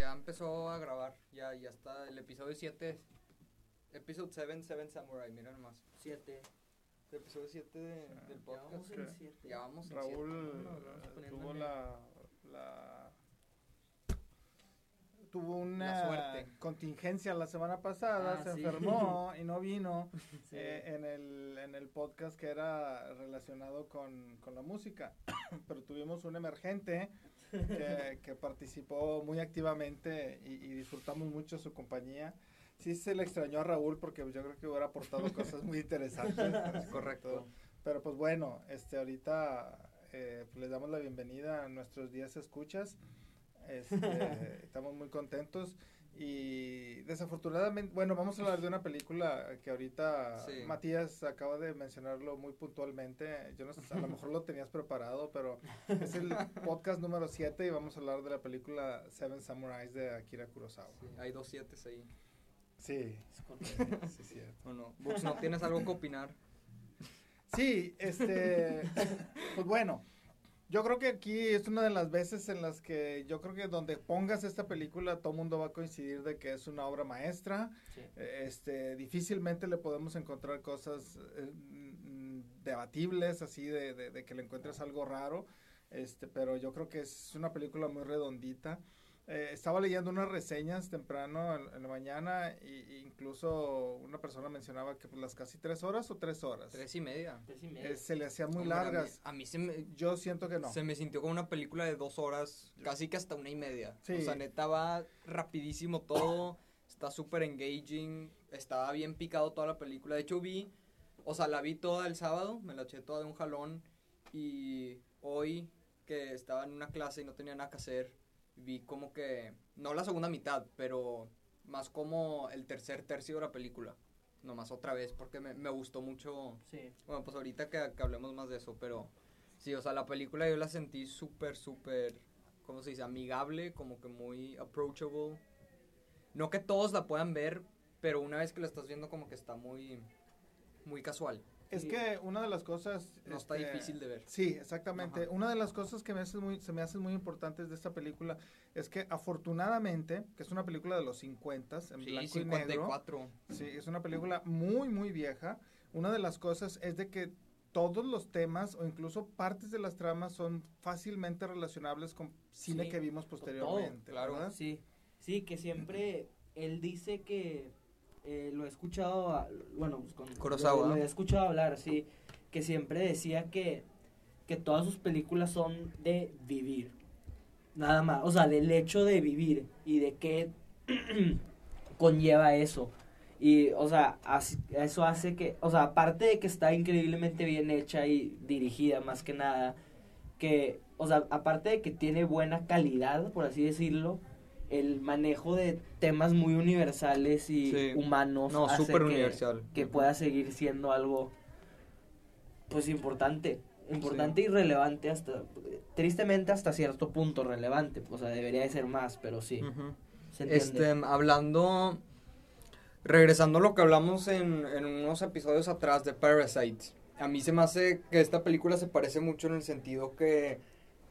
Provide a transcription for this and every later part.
ya empezó a grabar. Ya, ya está. El episodio 7. Episodio 7, 7 Samurai. Mira nomás. 7. El episodio 7 de- Ah, del Ya podcast. vamos en 7. Ya vamos en Raúl No, eh, tuvo la, la- tuvo una La suerte. contingencia la semana pasada, Ah, se sí. enfermó y no vino Sí. eh, en, el, en el podcast que era relacionado con, con la música, pero tuvimos un emergente que, que participó muy activamente y, y disfrutamos mucho su compañía. Sí se le extrañó a Raúl porque yo creo que hubiera aportado cosas muy interesantes. Correcto. Pero pues bueno, este ahorita eh, pues, les damos la bienvenida a nuestros 10 escuchas. Este, estamos muy contentos y desafortunadamente, bueno, vamos a hablar de una película que ahorita Sí. Matías acaba de mencionarlo muy puntualmente. Yo no sé, a lo mejor lo tenías preparado, pero es el podcast número 7 y vamos a hablar de la película Seven Samurais de Akira Kurosawa. Sí, hay dos 7 ahí. Sí, Es correcto. sí, cierto. ¿O no? Bux, ¿no tienes algo que opinar? Sí, este, pues bueno, yo creo que aquí es una de las veces en las que yo creo que donde pongas esta película todo mundo va a coincidir de que es una obra maestra. Sí. Eh, Este, difícilmente le podemos encontrar cosas eh, mm, debatibles así de, de- de que le encuentres algo raro. Este, pero yo creo que es una película muy redondita. Eh, estaba leyendo unas reseñas temprano en, en la mañana y, incluso una persona mencionaba que pues, las casi tres horas o tres horas Tres y media. Tres y media. eh, se le hacían muy Hombre, a mí- largas. A mí, se, me, Yo siento que no. se me sintió como una película de dos horas, casi que hasta una y media. Sí. O sea, neta va rapidísimo todo, está súper engaging, estaba bien picado toda la película. De hecho vi, o sea, la vi toda el sábado, me la eché toda de un jalón y hoy que estaba en una clase y no tenía nada que hacer, vi como que, no la segunda mitad, pero más como el tercer tercio de la película. Nomás otra vez, porque me, me gustó mucho Sí. bueno, pues ahorita que, que hablemos más de eso, pero sí, o sea, la película yo la sentí súper, súper, ¿cómo se dice? Amigable, como que muy approachable. No que todos la puedan ver, pero una vez que la estás viendo como que está muy, muy casual. Es que una de las cosas... No está este, difícil de ver. Sí, exactamente. Ajá. Una de las cosas que me hace muy, se me hacen muy importantes de esta película es que afortunadamente, que es una película de los 50 en Sí, blanco y negro. 54. Sí, es una película muy, muy vieja. Una de las cosas es de que todos los temas o incluso partes de las tramas son fácilmente relacionables con cine Sí, que vimos posteriormente. todo, claro. ¿verdad? Sí. Sí, que siempre él dice que eh, lo he escuchado, bueno, pues con Kurosawa. Lo, lo he escuchado hablar, sí, que siempre decía que, que todas sus películas son de vivir. Nada más, o sea, del hecho de vivir y de qué conlleva eso. Y, o sea, así- eso hace que, o sea, aparte de que está increíblemente bien hecha y dirigida más que nada, que, o sea, aparte de que tiene buena calidad, por así decirlo, el manejo de temas muy universales y Sí. humanos No, hace que- universal. que pueda seguir siendo algo, pues, importante. Importante y relevante hasta, tristemente hasta cierto punto relevante. O sea, debería de ser más, pero sí. ¿Se? Este, hablando, regresando a lo que hablamos en, en unos episodios atrás de Parasite, a mí se me hace que esta película se parece mucho en el sentido que,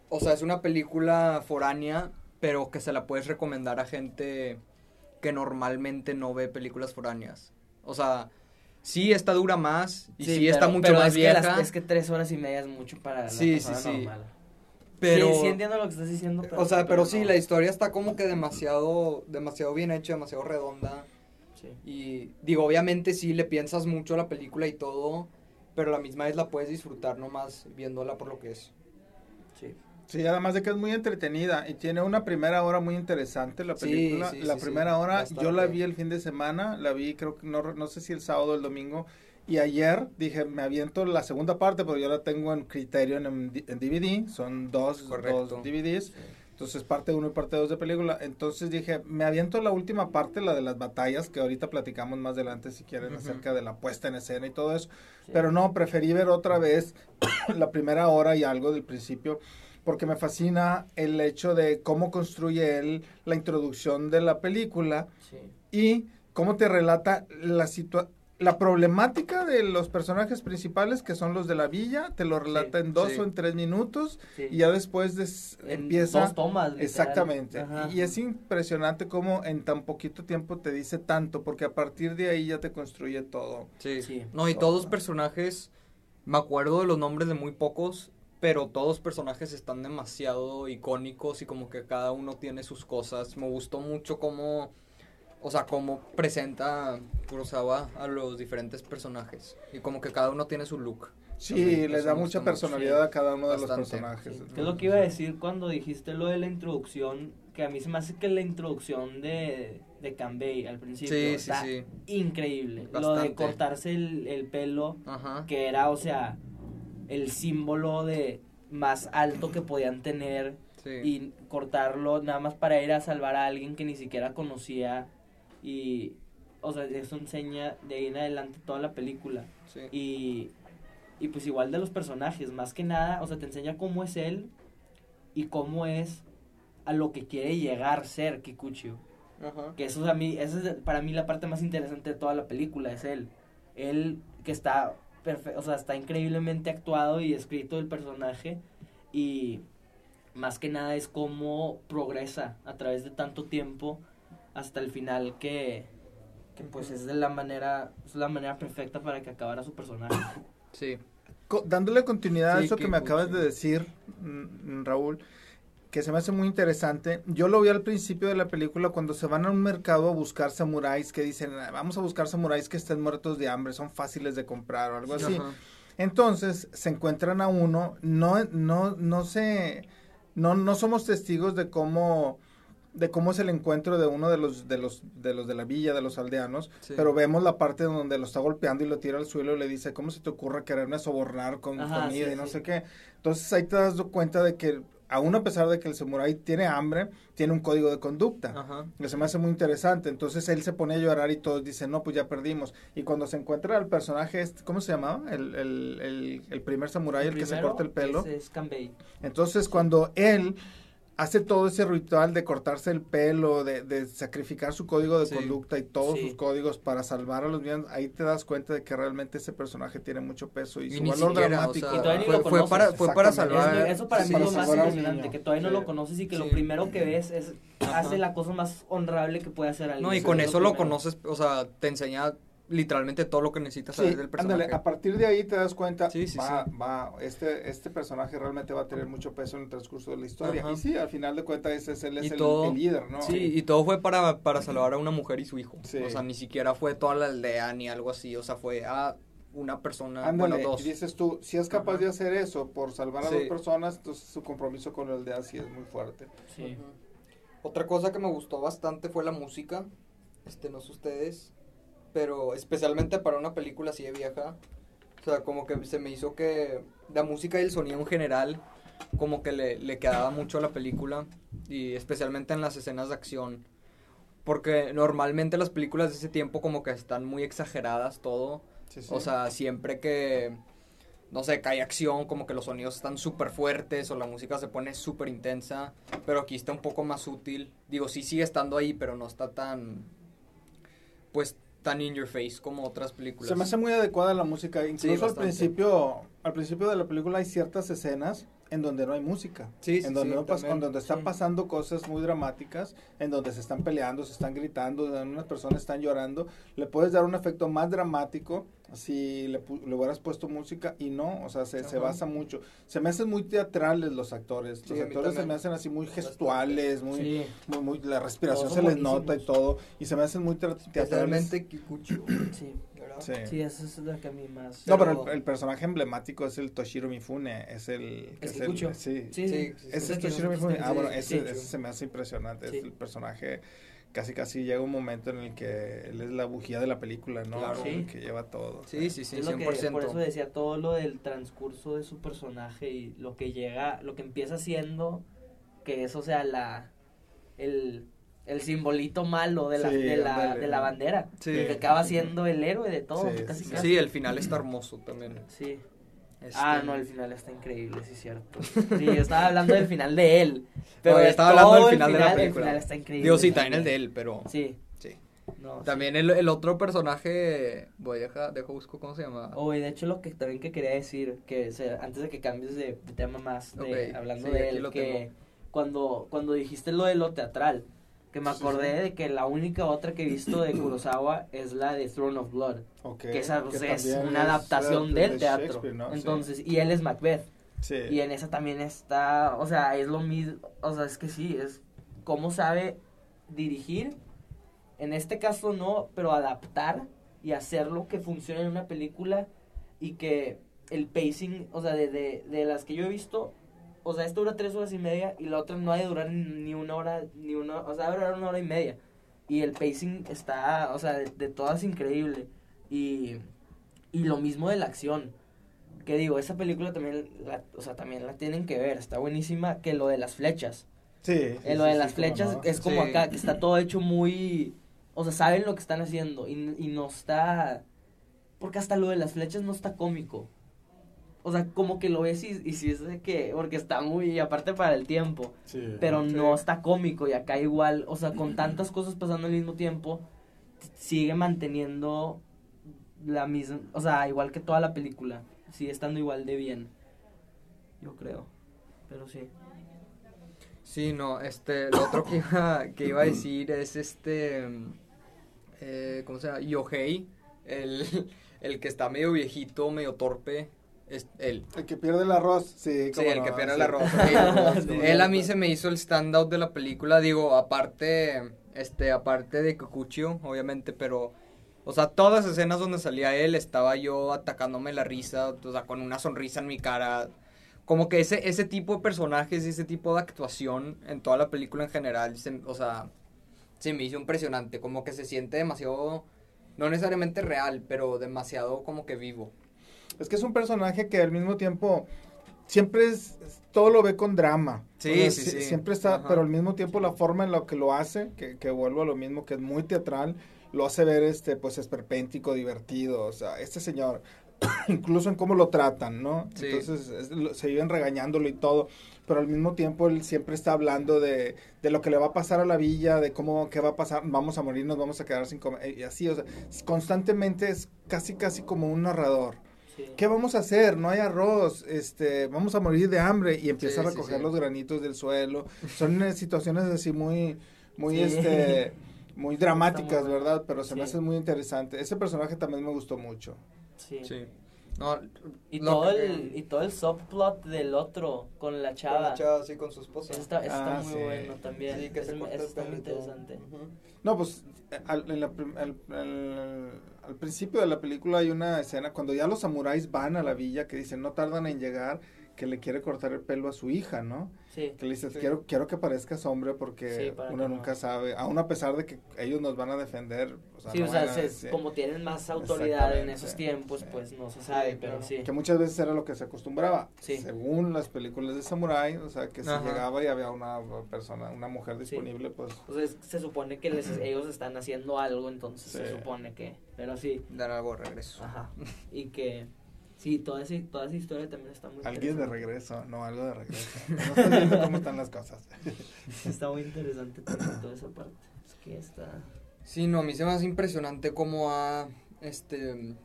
o sea, es una película foránea, pero que se la puedes recomendar a gente que normalmente no ve películas foráneas. O sea, sí, esta dura más y sí, está pero- mucho pero más es que vieja, las- es que tres horas y media es mucho para la Sí, sí, persona sí. normal. pero... sí, sí entiendo lo que estás diciendo, pero... o sea, pero sí, no. la historia está como que demasiado, demasiado bien hecha, demasiado redonda. Sí. Y digo, obviamente sí le piensas mucho a la película y todo, pero la misma vez la puedes disfrutar nomás viéndola por lo que es. Sí. Sí, además de que es muy entretenida y tiene una primera hora muy interesante la Sí, película. sí, la sí, primera sí, hora yo la bastante. vi el fin de semana, la vi creo que no, no sé si el sábado o el domingo y ayer dije me aviento la segunda parte pero yo la tengo en Criterion en, en DVD, son dos, dos DVDs. Entonces parte 1 y parte 2 de película. Entonces dije, me aviento la última parte, la de las batallas, que ahorita platicamos más adelante si quieren Ujú. acerca de la puesta en escena y todo eso. Sí. Pero no, preferí ver otra vez la primera hora y algo del principio, porque me fascina el hecho de cómo construye él la introducción de la película Sí. y cómo te relata la situación. la problemática de los personajes principales, que son los de la villa, te lo relata en dos sí. o en tres minutos Sí. y ya después des- En empieza... dos tomas. literal. Exactamente. Ajá. Y es impresionante cómo en tan poquito tiempo te dice tanto, porque a partir de ahí ya te construye todo. Sí. Sí. No, y todos los personajes, me acuerdo de los nombres de muy pocos, pero todos los personajes están demasiado icónicos y como que cada uno tiene sus cosas. Me gustó mucho cómo, o sea, cómo presenta Kurosawa a los diferentes personajes y como que cada uno tiene su look. Sí, le da mucha mucho. personalidad a cada uno de los personajes. Sí. ¿Qué es lo que iba a decir cuando dijiste lo de la introducción? Que a mí se me hace que la introducción de, de Cambay al principio Sí, sí, está sí. increíble. Lo de cortarse el, el pelo, Ajá. que era, o sea, el símbolo de más alto que podían tener Sí. y cortarlo nada más para ir a salvar a alguien que ni siquiera conocía y, o sea, eso enseña de ahí en adelante toda la película. sí. Y, y pues igual de los personajes, más que nada, o sea, te enseña cómo es él y cómo es a lo que quiere llegar ser Kikuchi. Ajá. Que eso es a mí, esa es para mí la parte más interesante de toda la película, es él. Él que está o sea, está increíblemente actuado y escrito el personaje y más que nada es cómo progresa a través de tanto tiempo hasta el final que, que pues es de la manera, es la manera perfecta para que acabara su personaje. Sí. Co- dándole continuidad a eso que qué me acabas de decir, mm, Raúl, que se me hace muy interesante. Yo lo vi al principio de la película cuando se van a un mercado a buscar samuráis que dicen, "Ah, vamos a buscar samuráis que estén muertos de hambre, son fáciles de comprar o algo así. Ajá. Entonces se encuentran a uno, no, no, no se, no, no somos testigos de cómo, de cómo es el encuentro de uno de los, de los, de los de la villa, de los aldeanos, Sí. pero vemos la parte donde lo está golpeando y lo tira al suelo y le dice, ¿cómo se te ocurre quererme sobornar con comida sí, y no sí. sé qué? Entonces ahí te das cuenta de que aún a pesar de que el samurái tiene hambre, tiene un código de conducta. Ajá. Que se me hace muy interesante. Entonces él se pone a llorar y todos dicen, no, pues ya perdimos. Y cuando se encuentra el personaje, este, ¿cómo se llamaba? El, el, el, el primer samurái, el, que se corta el pelo. Es, es. Entonces cuando él hace todo ese ritual de cortarse el pelo, de, de sacrificar su código de Sí. conducta y todos Sí. sus códigos para salvar a los bienes, ahí te das cuenta de que realmente ese personaje tiene mucho peso y, Y su valor siquiera, o dramático. sea, Y todavía ni fue, lo fue para, fue para salvar. Es- eso para sí, mí es lo más impresionante, que todavía no lo conoces y que lo primero que ves es Ajá. hace la cosa más honrable que puede hacer alguien. No, y con es eso lo primero. conoces, o sea, te enseña literalmente todo lo que necesitas saber del personaje. ándale, a partir de ahí te das cuenta, Sí, sí, va, sí. va, este, este personaje realmente va a tener mucho peso en el transcurso de la historia. Ajá. Y sí, al final de cuentas ese es, él es el, todo- el líder, ¿no? Sí, y todo fue para, para salvar a una mujer y su hijo. Sí. O sea, ni siquiera fue toda la aldea ni algo así. O sea, fue a una persona, Ándale, bueno, dos. y dices tú, si es capaz Ajá. de hacer eso por salvar a Sí. dos personas, entonces su compromiso con la aldea sí es muy fuerte. Sí. Otra cosa que me gustó bastante fue la música. Este, no sé ustedes, pero especialmente para una película así de vieja. O sea, como que se me hizo que la música y el sonido en general, como que le, le quedaba mucho a la película. Y especialmente en las escenas de acción. Porque normalmente las películas de ese tiempo como que están muy exageradas todo. Sí, sí. O sea, siempre que, no sé, que hay acción, como que los sonidos están súper fuertes o la música se pone súper intensa, pero aquí está un poco más útil. Digo, sí sigue estando ahí, pero no está tan, pues, tan in your face como otras películas. Se me hace muy adecuada la música. Incluso al principio, al principio de la película hay ciertas escenas en donde no hay música. Sí, sí, en donde, no en donde están Sí. pasando cosas muy dramáticas, en donde se están peleando, se están gritando, donde unas personas están llorando. Le puedes dar un efecto más dramático si le, pu- le hubieras puesto música y no, o sea, se, se basa mucho. Se me hacen muy teatrales los actores. Los actores se me hacen así muy gestuales, muy, Sí. muy, muy- la respiración se les nota y todo. Y se me hacen muy tra- teatrales. Especialmente Kikuchi, Sí. ¿verdad? Sí. Sí, eso es lo que a mí más. No, pero Pero- el, el personaje emblemático es el Toshiro Mifune, es el... ¿Es es Kikucho? sí. Sí, sí. Sí, sí, Ese sí. es Toshiro Mifune. Ah, bueno, ese, ese se me hace impresionante. Sí. Es el personaje, casi casi llega un momento en el que él es la bujía de la película, ¿no? Claro. El Sí. que lleva todo. Sí, sí, sí, Es lo que- 100%. por eso decía todo lo del transcurso de su personaje y lo que llega, lo que empieza siendo, que es, o sea, la, el, el simbolito malo de la, Sí, de la, de la bandera, Sí. que acaba siendo el héroe de todo, Sí, casi sí, casi. Sí, el final está hermoso también. Sí. Este, Ah, no, el final está increíble, sí es cierto. Sí, yo estaba hablando del final de él, pero No, yo estaba hablando del el final de la El película. final está increíble. Digo, sí, también el de él, pero... Sí. Sí. No, También el, el otro personaje, voy a dejar, dejo busco cómo se llama. Oh, y de hecho lo que también que quería decir, que o sea, antes de que cambies de, de tema más, de, hablando sí, de él, que tengo. cuando, cuando dijiste lo de lo teatral, que me acordé sí. de que la única otra que he visto de Kurosawa es la de Throne of Blood, Ok, que esa es una adaptación de- del de teatro. Entonces, y él es Macbeth. Sí. Y en esa también está, o sea, es lo mismo, o sea, es que sí, es cómo sabe dirigir, en este caso no, pero adaptar y hacerlo que funcione en una película y que el pacing, o sea, de, de, de las que yo he visto, o sea, esta dura tres horas y media y la otra no ha de durar ni una hora, ni una, o sea, va a durar una hora y media. Y el pacing está, o sea, de, de todas increíble. Y, y lo mismo de la acción que digo, esa película también la, o sea, también la tienen que ver, está buenísima, que lo de las flechas. Sí, Eh, sí, lo de sí, las sí, flechas no. es como Sí. acá, que está todo hecho muy, o sea, saben lo que están haciendo y, y no está, porque hasta lo de las flechas no está cómico. O sea, como que lo ves y, y sí es de que, porque está muy, aparte para el tiempo, Sí. pero Sí. no está cómico y acá igual, o sea, con tantas cosas pasando al mismo tiempo, sigue manteniendo la misma, o sea, igual que toda la película, sigue estando igual de bien, yo creo, pero sí. Sí, no, este, lo otro que iba, que iba a decir es este, eh, ¿cómo se llama? Yohei, el, el que está medio viejito, medio torpe, es él. El que pierde el arroz, sí. Sí, el no, que pierde sí. el arroz. Sí. sí. él a mí se me hizo el standout de la película, digo, aparte, este, aparte de Kikuchio, obviamente, pero, o sea, todas las escenas donde salía él, estaba yo atacándome la risa, o sea, con una sonrisa en mi cara, como que ese, ese tipo de personajes y ese tipo de actuación en toda la película en general, se- o sea, se me hizo impresionante, como que se siente demasiado, no necesariamente real, pero demasiado como que vivo. Es que es un personaje que al mismo tiempo siempre es, todo lo ve con drama. Sí, O sea, sí, si- sí. Siempre está, Ajá. pero al mismo tiempo la forma en la que lo hace, que, que vuelvo a lo mismo, que es muy teatral, lo hace ver este, pues esperpéntico, divertido. O sea, este señor, incluso en cómo lo tratan, ¿no? Sí. Entonces es- lo- se viven regañándolo y todo, pero al mismo tiempo él siempre está hablando de, de lo que le va a pasar a la villa, de cómo, qué va a pasar, vamos a morir, nos vamos a quedar sin comer, y así, o sea, constantemente es casi, casi como un narrador. Sí. ¿Qué vamos a hacer? No hay arroz, este, vamos a morir de hambre y empieza Sí, a recoger sí. los granitos del suelo. Son situaciones así muy, muy, Sí. este, muy dramáticas. ¿verdad? Pero se me hace muy interesante. Ese personaje también me gustó mucho. Sí. No, Y lo todo que- el y todo el subplot del otro con la Con chava. la chava, sí, con su esposa. Eso está, eso está Ah, muy sí. bueno también. Sí, que se corta el está muy interesante. No, pues al, en la prim- al- al- al principio de la película hay una escena cuando ya los samuráis van a la villa que dicen no tardan en llegar que le quiere cortar el pelo a su hija, ¿no? Sí. Que le dice, Sí. quiero, quiero que parezcas hombre porque Sí, uno que no- nunca sabe, aún a pesar de que ellos nos van a defender. O sea, Sí, no o sea, se- como tienen más autoridad en esos tiempos, Sí. pues no se sabe, Sí, pero claro. sí. Que muchas veces era lo que se acostumbraba, Sí. según las películas de samurái, o sea, que si Ajá. llegaba y había una persona, una mujer disponible, pues... O sea, se supone que les- ellos están haciendo algo, entonces se supone que, pero sí, Dar algo de regreso. ajá. Y que, sí, toda, esa- toda esa historia también está muy Alguien de regreso, no, algo de regreso. No viendo cómo están las cosas. Está muy interesante también toda esa parte. Es que está... Sí, no, a mí se me hace impresionante cómo ha, este,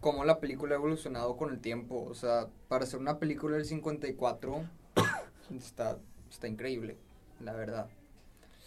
cómo la película ha evolucionado con el tiempo. O sea, para ser una película del 54, está, está increíble, la verdad.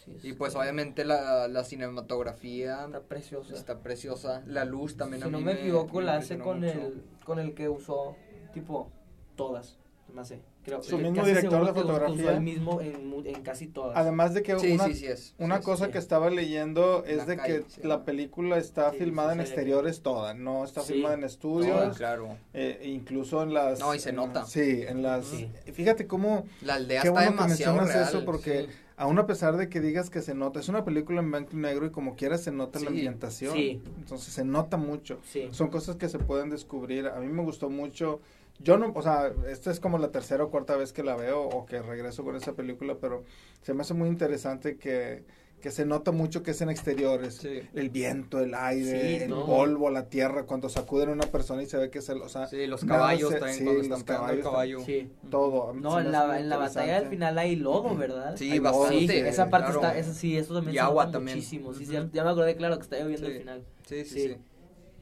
Sí, Y pues obviamente la, la cinematografía Está preciosa. está preciosa. La luz también a si no mí me equivoco, la hace con mucho. el, con el que usó, tipo, todas, más sé. Creo, Su mismo director de que que fotografía. el mismo en, en casi todas. Además de que Sí, una, sí, sí es. una sí, cosa sí. que estaba leyendo es La de calle, que sí. la película está Sí, filmada sí, en exteriores toda, no está Sí. filmada en estudios. No, claro. Eh, incluso en las... No, y se en- nota. Sí, en las... Sí. Fíjate cómo, La aldea qué está bueno que demasiado mencionas real. eso porque. Aún a pesar de que digas que se nota, es una película en blanco y negro y como quiera se nota la ambientación. Sí. Entonces se nota mucho. Sí. Son cosas que se pueden descubrir. A mí me gustó mucho. Yo no, o sea, esta es como la tercera o cuarta vez que la veo o que regreso con esa película, pero se me hace muy interesante que, que se nota mucho que es en exteriores. Sí. El viento, el aire, Sí, el polvo, la tierra, cuando sacuden a una persona y se ve que es el, o sea, Sí, los caballos se- también, sí, cuando los están el caballos caballo. Sí. todo. No, Se en la, en la batalla al final hay lodo, ¿verdad? Sí, Hay lodo, bastante. Sí, esa parte claro. está, eso sí, eso también Y se agua nota también. muchísimo. Sí, ya me acordé, claro, que está lloviendo Sí. al final. Sí, sí, Sí. sí.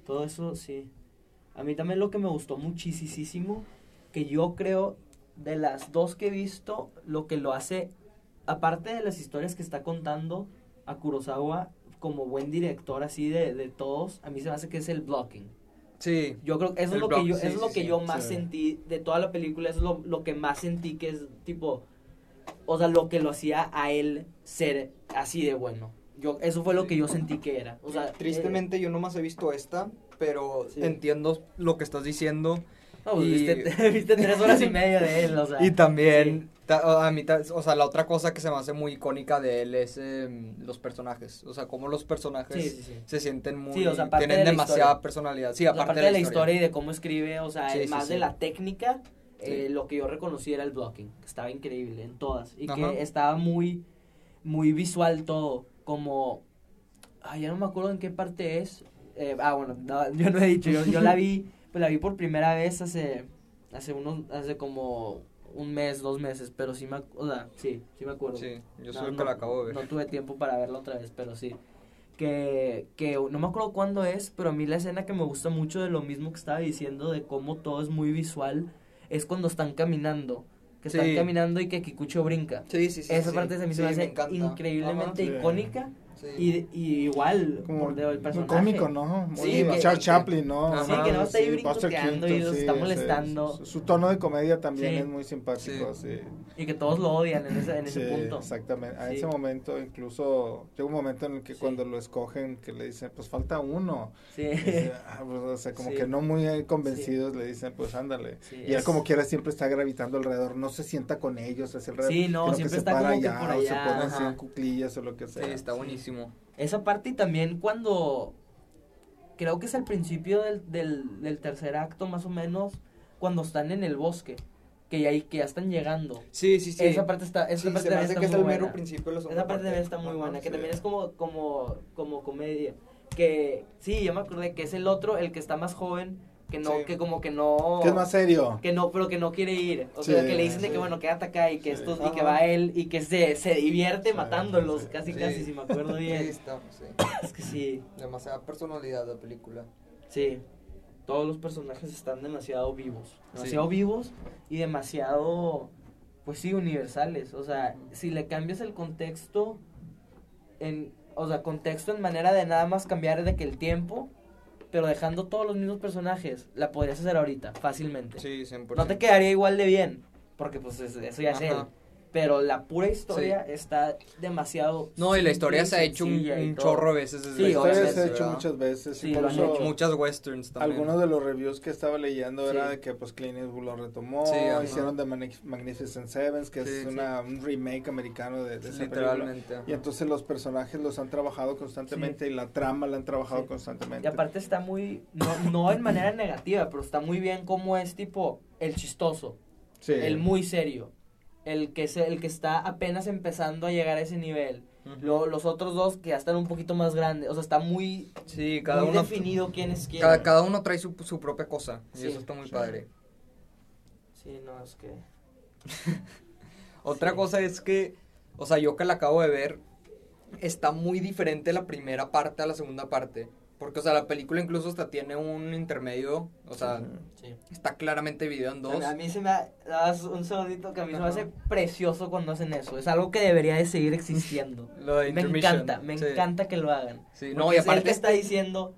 Todo eso, sí. A mí también lo que me gustó muchísimo, que yo creo, de las dos que he visto, lo que lo hace, aparte de las historias que está contando a Kurosawa como buen director así de, de todos, a mí se me hace que es el blocking. Sí. Yo creo que eso es lo que yo, sí, eso es lo sí, que sí, yo más sí. sentí de toda la película, eso es lo, lo que más sentí que es tipo, o sea, lo que lo hacía a él ser así de bueno. Yo, eso fue lo que yo sentí que era. O sea, Tristemente yo nomás he visto esta, pero Sí. entiendo lo que estás diciendo. eh, no, pues, y- viste, viste tres horas y media de él, o sea. Y también, ta- a mí, o sea, la otra cosa que se me hace muy icónica de él es em, los personajes. O sea, cómo los personajes Sí, sí, sí. se sienten muy... Sí, o sea, aparte tienen de la demasiada historia. personalidad. Sí, O sea, aparte, de la historia. y de cómo escribe, o sea, más de la técnica, eh, lo que yo reconocí era el blocking, que estaba increíble en todas. Y Ajá. que estaba muy, muy visual todo, como, ay, ya no me acuerdo en qué parte es. Eh, ah, bueno, no, yo no he dicho, yo, yo la vi, pues la vi por primera vez hace, hace unos, hace como un mes, dos meses, pero sí me, o sea, sí, sí me acuerdo. Sí, yo No, soy el que no- la acabo de ver. No tuve tiempo para verla otra vez, pero sí. Que, que no me acuerdo cuándo es, pero a mí la escena que me gusta mucho de lo mismo que estaba diciendo, de cómo todo es muy visual, es cuando están caminando. Que están Sí. caminando y que Kikucho brinca. Sí, sí, sí. Esa sí. parte se me, Sí, se me hace encanta. increíblemente Ajá. Sí. icónica. Sí. Y, y igual, como por el muy personaje. cómico, ¿no? Muy Sí, que- Charles que- Chaplin, ¿no? Ajá. Sí, que no está ahí brincoteando y los sí, está molestando. Su, su tono de comedia también Sí. es muy simpático, sí. Y que todos lo odian en ese, en ese Sí, punto. exactamente. A Sí. ese momento, incluso, llega un momento en el que Sí. cuando lo escogen, que le dicen, pues falta uno. Sí. Dice, ah, pues, o sea, como Sí. que no muy convencidos le dicen, pues ándale. Sí, y él es- como quiera siempre está gravitando alrededor, no se sienta con ellos hacia alrededor. Sí, no, siempre se está para como que allá, por o se allá, pone así en cuclillas o lo que sea. Sí, está buenísimo. Esa parte y también cuando creo que es al principio del, del, del tercer acto más o menos cuando están en el bosque que ya, que ya están llegando Sí, sí, sí. esa parte está esa Sí, parte se me también hace está que es muy el mero buena. principio esa parte también está muy buena que sí. también es como como como comedia que sí yo me acordé que es el otro el que está más joven que no Sí. que como que no Que es más serio. que no, pero que no quiere ir. O Sí, sea, que le dicen de que bueno, quédate acá y que Sí. estos, y que va él y que se, se divierte Sí, matándolos, sí. casi Sí. casi, si me acuerdo Sí, bien. está, sí. Es que sí, Demasiada personalidad la película. sí. Todos los personajes están demasiado vivos. Sí. Demasiado vivos y demasiado, pues sí, universales. O sea, si le cambias el contexto, en, o sea, contexto en manera de nada más cambiar de que el tiempo, pero dejando todos los mismos personajes, la podrías hacer ahorita, fácilmente. Sí, 100%. No te quedaría igual de bien, porque pues es- eso ya es él. Pero la pura historia está demasiado. No, y la historia se ha hecho un, chorro de veces desde Sí, La historia obviamente, se ha hecho ¿verdad? muchas veces. Sí, lo han eso hecho. Muchas westerns también. Algunos de los reviews que estaba leyendo Sí. era de que pues Clint Eastwood lo retomó, hicieron The Magnific- Magnificent Sevens, que Sí, es sí. una, un remake americano de, de esa. Literalmente. Y entonces los personajes los han trabajado constantemente y la trama la han trabajado Sí. constantemente. Y aparte está muy. No, no en manera negativa, pero está muy bien como es tipo el chistoso, Sí. el muy serio, el que, se, el que está apenas empezando a llegar a ese nivel. Lo- los otros dos que ya están un poquito más grandes. O sea, está muy, Sí, cada muy uno. definido quién es quién. Cada, cada uno trae su, su propia cosa. Y Sí, eso está muy sí. padre. Sí, no, es que. Otra Sí. cosa es que, o sea, yo que la acabo de ver, está muy diferente la primera parte a la segunda parte. Porque, o sea, la película incluso hasta tiene un intermedio, o sea. Sí. está claramente dividido en dos. A mí se me das un segundito que a mí se me hace precioso cuando hacen eso. Es algo que debería de seguir existiendo. Lo de me encanta, me sí. encanta que lo hagan. Sí, no, y es él aparte que está diciendo,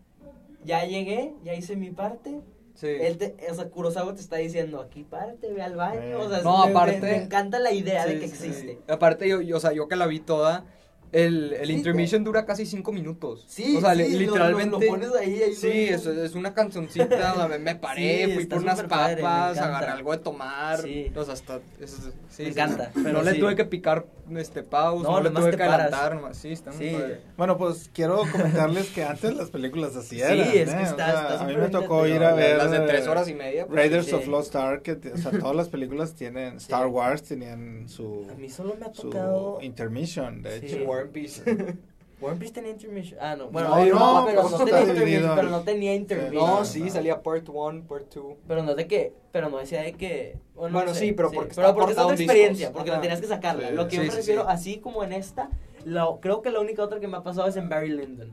ya llegué, ya hice mi parte. Sí. Él te, o sea, Kurosawa te está diciendo, aquí párate, ve al baño. Eh. O sea, No, me- aparte- Me, encanta la idea de que sí. existe. Aparte, yo, yo, o sea, yo que la vi toda, el, el Sí, intermission dura casi cinco minutos. Sí, o sea, sí, li- lo- literalmente. Lo, lo pones ahí, ahí Sí, es, es una cancioncita, me, me paré, Sí, fui por unas padre, papas, agarré algo de tomar, Sí. o sea, hasta, es- sí, Me sí, encanta, sí. pero no le sí. tuve que picar, este, pause, No, no, le tuve que adelantar, nomás, sí, está muy Sí. padre. Bueno, pues quiero comentarles que antes las películas así Sí, eran. es que ¿eh? está- O sea, está a mí me tocó ir a ver Las de eh, tres horas y media. pues, Raiders Sí. of Lost Ark, o sea, todas las películas tienen, Star Sí. Wars tenían su, A mí solo me ha tocado. intermission, de Sí. hecho. And Peace. One Piece tenía intermission. Ah, no. Bueno, No, no, no, pero pues no tenía intermission, pero no tenía intermission. no, Sí, sí, salía part 1, part 2. Pero no de que, pero no decía de que. Bueno, Bueno, no sé, sí, pero porque pero está porque es otra experiencia, discos. porque Ajá. la tenías que sacarla. Sí. Lo que yo Sí, me sí, refiero, sí. así como en esta, lo, creo que la única otra que me ha pasado es en Barry Lyndon.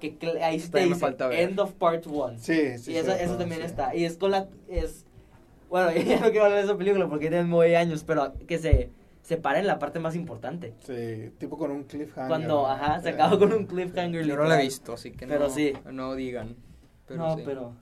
Que ahí te también me dice. End of Part 1. Sí, sí. y cierto, eso también sí. está. Y es con la. Es, bueno, ya no quiero hablar de esa película porque tiene nueve años, pero que se separa en la parte más importante. Sí, tipo con un cliffhanger. Cuando, ajá, se acaba con un cliffhanger. Yo no la he visto, así que Pero no, sí. no digan. Pero no, sí. pero.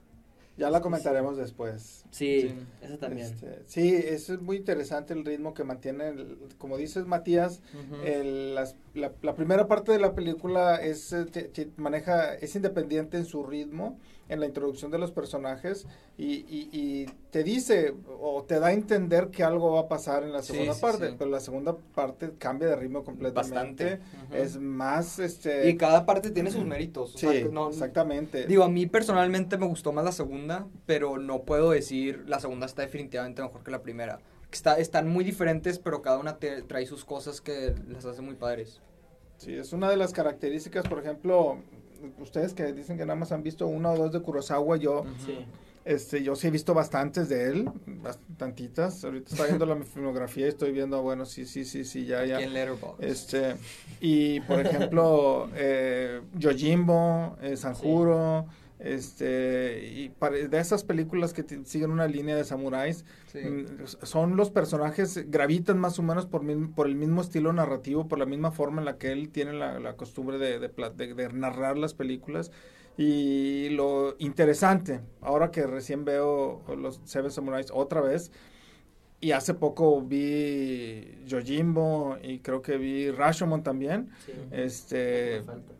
Ya la comentaremos después. Sí, Sí. esa también. Este, sí, es muy interesante el ritmo que mantiene, el- como dices Matías, Ujú. el- las- la, la primera parte de la película es eh, maneja es independiente en su ritmo en la introducción de los personajes y, y- y te dice o te da a entender que algo va a pasar en la segunda sí, parte sí. pero la segunda parte cambia de ritmo completamente Bastante. Ujú. es más este Y cada parte tiene sus méritos. o sí sea, no- exactamente Digo, a mí personalmente me gustó más la segunda, pero no puedo decir la segunda está definitivamente mejor que la primera. Está, están muy diferentes, pero cada una te- trae sus cosas que las hace muy padres. Sí, es una de las características, por ejemplo, ustedes que dicen que nada más han visto una o dos de Kurosawa, yo. Sí. este, yo sí he visto bastantes de él, bastantitas. Ahorita está viendo la filmografía y estoy viendo, bueno, sí, sí, sí, sí, ya, ya. Este, y por ejemplo, eh, Yojimbo, eh, Sanjuro, este, y de esas películas que siguen una línea de samuráis, Sí. Mm, son los personajes gravitan más o menos por, por el mismo estilo narrativo, por la misma forma en la que él tiene la, la costumbre de, de pla- de- de narrar las películas. Y lo interesante, ahora que recién veo los Seven Samurais otra vez, y hace poco vi Yojimbo y creo que vi Rashomon también, sí. este falta.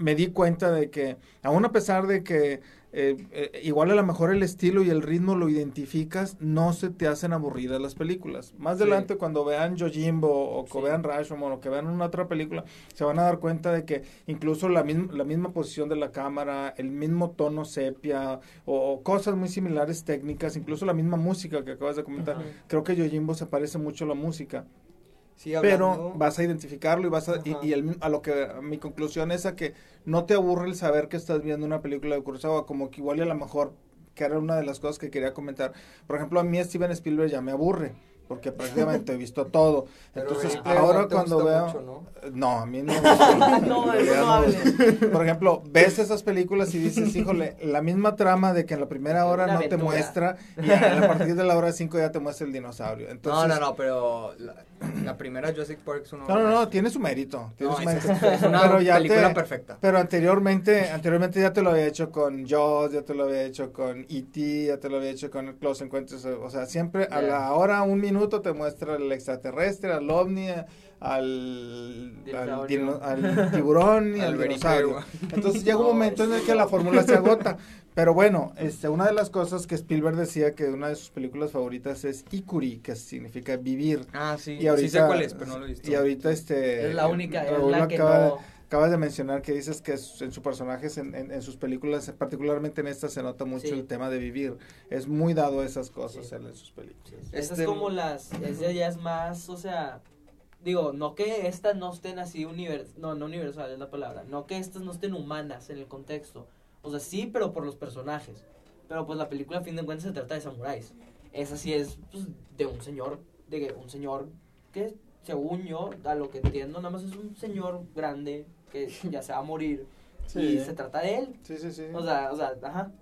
Me di cuenta de que, aún a pesar de que eh, eh, igual a lo mejor el estilo y el ritmo lo identificas, no se te hacen aburridas las películas. Más Sí. adelante, cuando vean Yojimbo o que Sí. vean Rashomon o que vean una otra película, se van a dar cuenta de que incluso la, misma la misma posición de la cámara, el mismo tono sepia o, o cosas muy similares técnicas, incluso la misma música que acabas de comentar. Creo que Yojimbo se parece mucho a la música Sí, pero vas a identificarlo y vas a y, y el- a lo que a mi conclusión es a que no te aburre el saber que estás viendo una película de Kurosawa como que igual y a lo mejor que era una de las cosas que quería comentar por ejemplo a mí Steven Spielberg ya me aburre porque prácticamente he visto todo entonces Player ahora cuando veo mucho, ¿no? no, a mí no. me. No, eso no. Por ejemplo, ves esas películas y dices, híjole, la misma trama de que en la primera hora Una no te muestra y a partir de la hora 5 ya te muestra el dinosaurio. Entonces, no, no, no, pero la, la primera Jurassic Park es una No, no, no, tiene su mérito. Tiene No, su es, mérito. es una Pero ya película te- perfecta. Pero anteriormente, anteriormente ya te lo había hecho con Jaws, ya te lo había hecho con E.T., ya te lo había hecho con Close Encounters. O sea, siempre a la hora, un minuto, te muestra el extraterrestre, al ovni, al, al, tiburón y Al dinosaurio. Entonces llega un momento en el que la fórmula se agota. Pero bueno, este, una de las cosas que Spielberg decía que una de sus películas favoritas es Ikuri, que significa vivir. Ah, sí. Y ahorita, sí sé cuál es, pero no lo he visto. Y ahorita este... Es la única, es la que acaba, no. acabas de mencionar que dices que en sus personajes, en, en, en sus películas, particularmente en esta, se nota mucho Sí. el tema de vivir. Es muy dado a esas cosas Sí. en sus películas. Esa Este- es como las, esa ya es más, o sea, digo, no que estas no estén así univers, no, no universal es la palabra, no que estas no estén humanas en el contexto, o sea, sí, pero por los personajes, pero pues la película a fin de cuentas se trata de samuráis, esa sí es pues, de un señor, de que un señor que según yo, a lo que entiendo, nada más es un señor grande que ya se va a morir y se trata de él, Sí, sí, sí. o sea, o sea, ajá,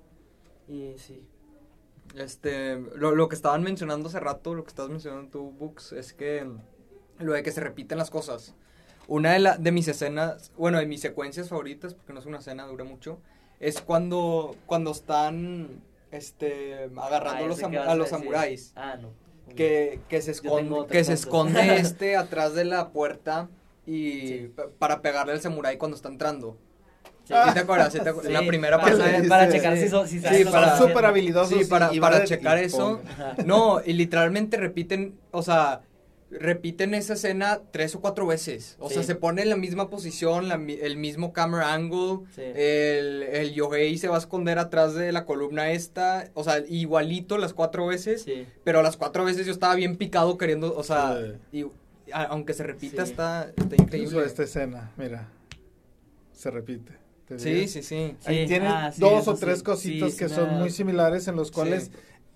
y sí. Este, lo, lo que estaban mencionando hace rato, lo que estabas mencionando tú, Books, es que lo de que se repiten las cosas. Una de, la, de mis escenas, bueno, de mis secuencias favoritas, porque no es una escena, dura mucho, es cuando, cuando están este, agarrando Ah, los, a los samuráis. Ah, no. Que, que se esconde, que se esconde este atrás de la puerta y Sí. para pegarle al samurái cuando está entrando. Sí. ¿Sí te acuerdas? ¿Sí te acuerdas? En la primera para, para checar sí. si, son, sabes para- haciendo. habilidosos. Sí, para, y para checar eso. No, y literalmente repiten, o sea, repiten esa escena tres o cuatro veces. O sea, se pone en la misma posición, la el mismo camera angle. Sí. El, el Yohei se va a esconder atrás de la columna esta. O sea, igualito las cuatro veces. Sí. Pero las cuatro veces yo estaba bien picado queriendo, o sea, y, a- aunque se repita, Sí. está, está Incluso increíble. esta escena, mira, se repite. ¿te Sí, sí, sí. Ahí Sí, tiene ah, sí, dos o tres sí. cositas Sí, que sí son muy similares en los cuales Sí.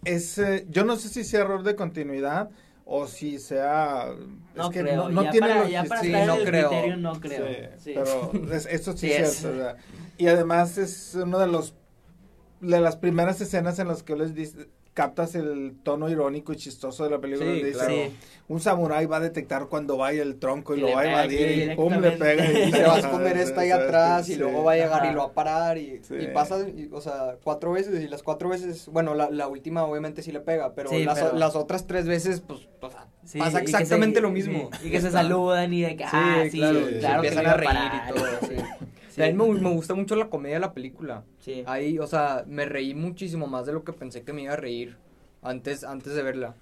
es, eh, yo no sé si sea error de continuidad o si sea, No es que creo. no, tiene para, para sí, no el creo. criterio no creo. Sí, Sí. pero es- esto sí, Sí, es cierto, o sea, y además es uno de los de las primeras escenas en las que les dis- captas el tono irónico y chistoso de la película. Sí, donde dice, claro. Un samurái va a detectar cuando vaya el tronco y, Y lo va a evadir y pum, le pega Y y se va a esconder esta ahí atrás y Sí. luego va a llegar y lo va a parar y, Sí. y pasa, y, o sea, cuatro veces y las cuatro veces, bueno, la, la última obviamente sí le pega, pero, Sí, las, pero- las otras tres veces, pues, o sea, Sí, pasa se- exactamente lo mismo. y que se saludan y de que, ah, sí, claro, sí, claro, que empiezan a reír parar, y todo, sí. Sí. A mí me, me gusta mucho la comedia de la película. Sí. Ahí, o sea, me reí muchísimo más de lo que pensé que me iba a reír antes, antes de verla.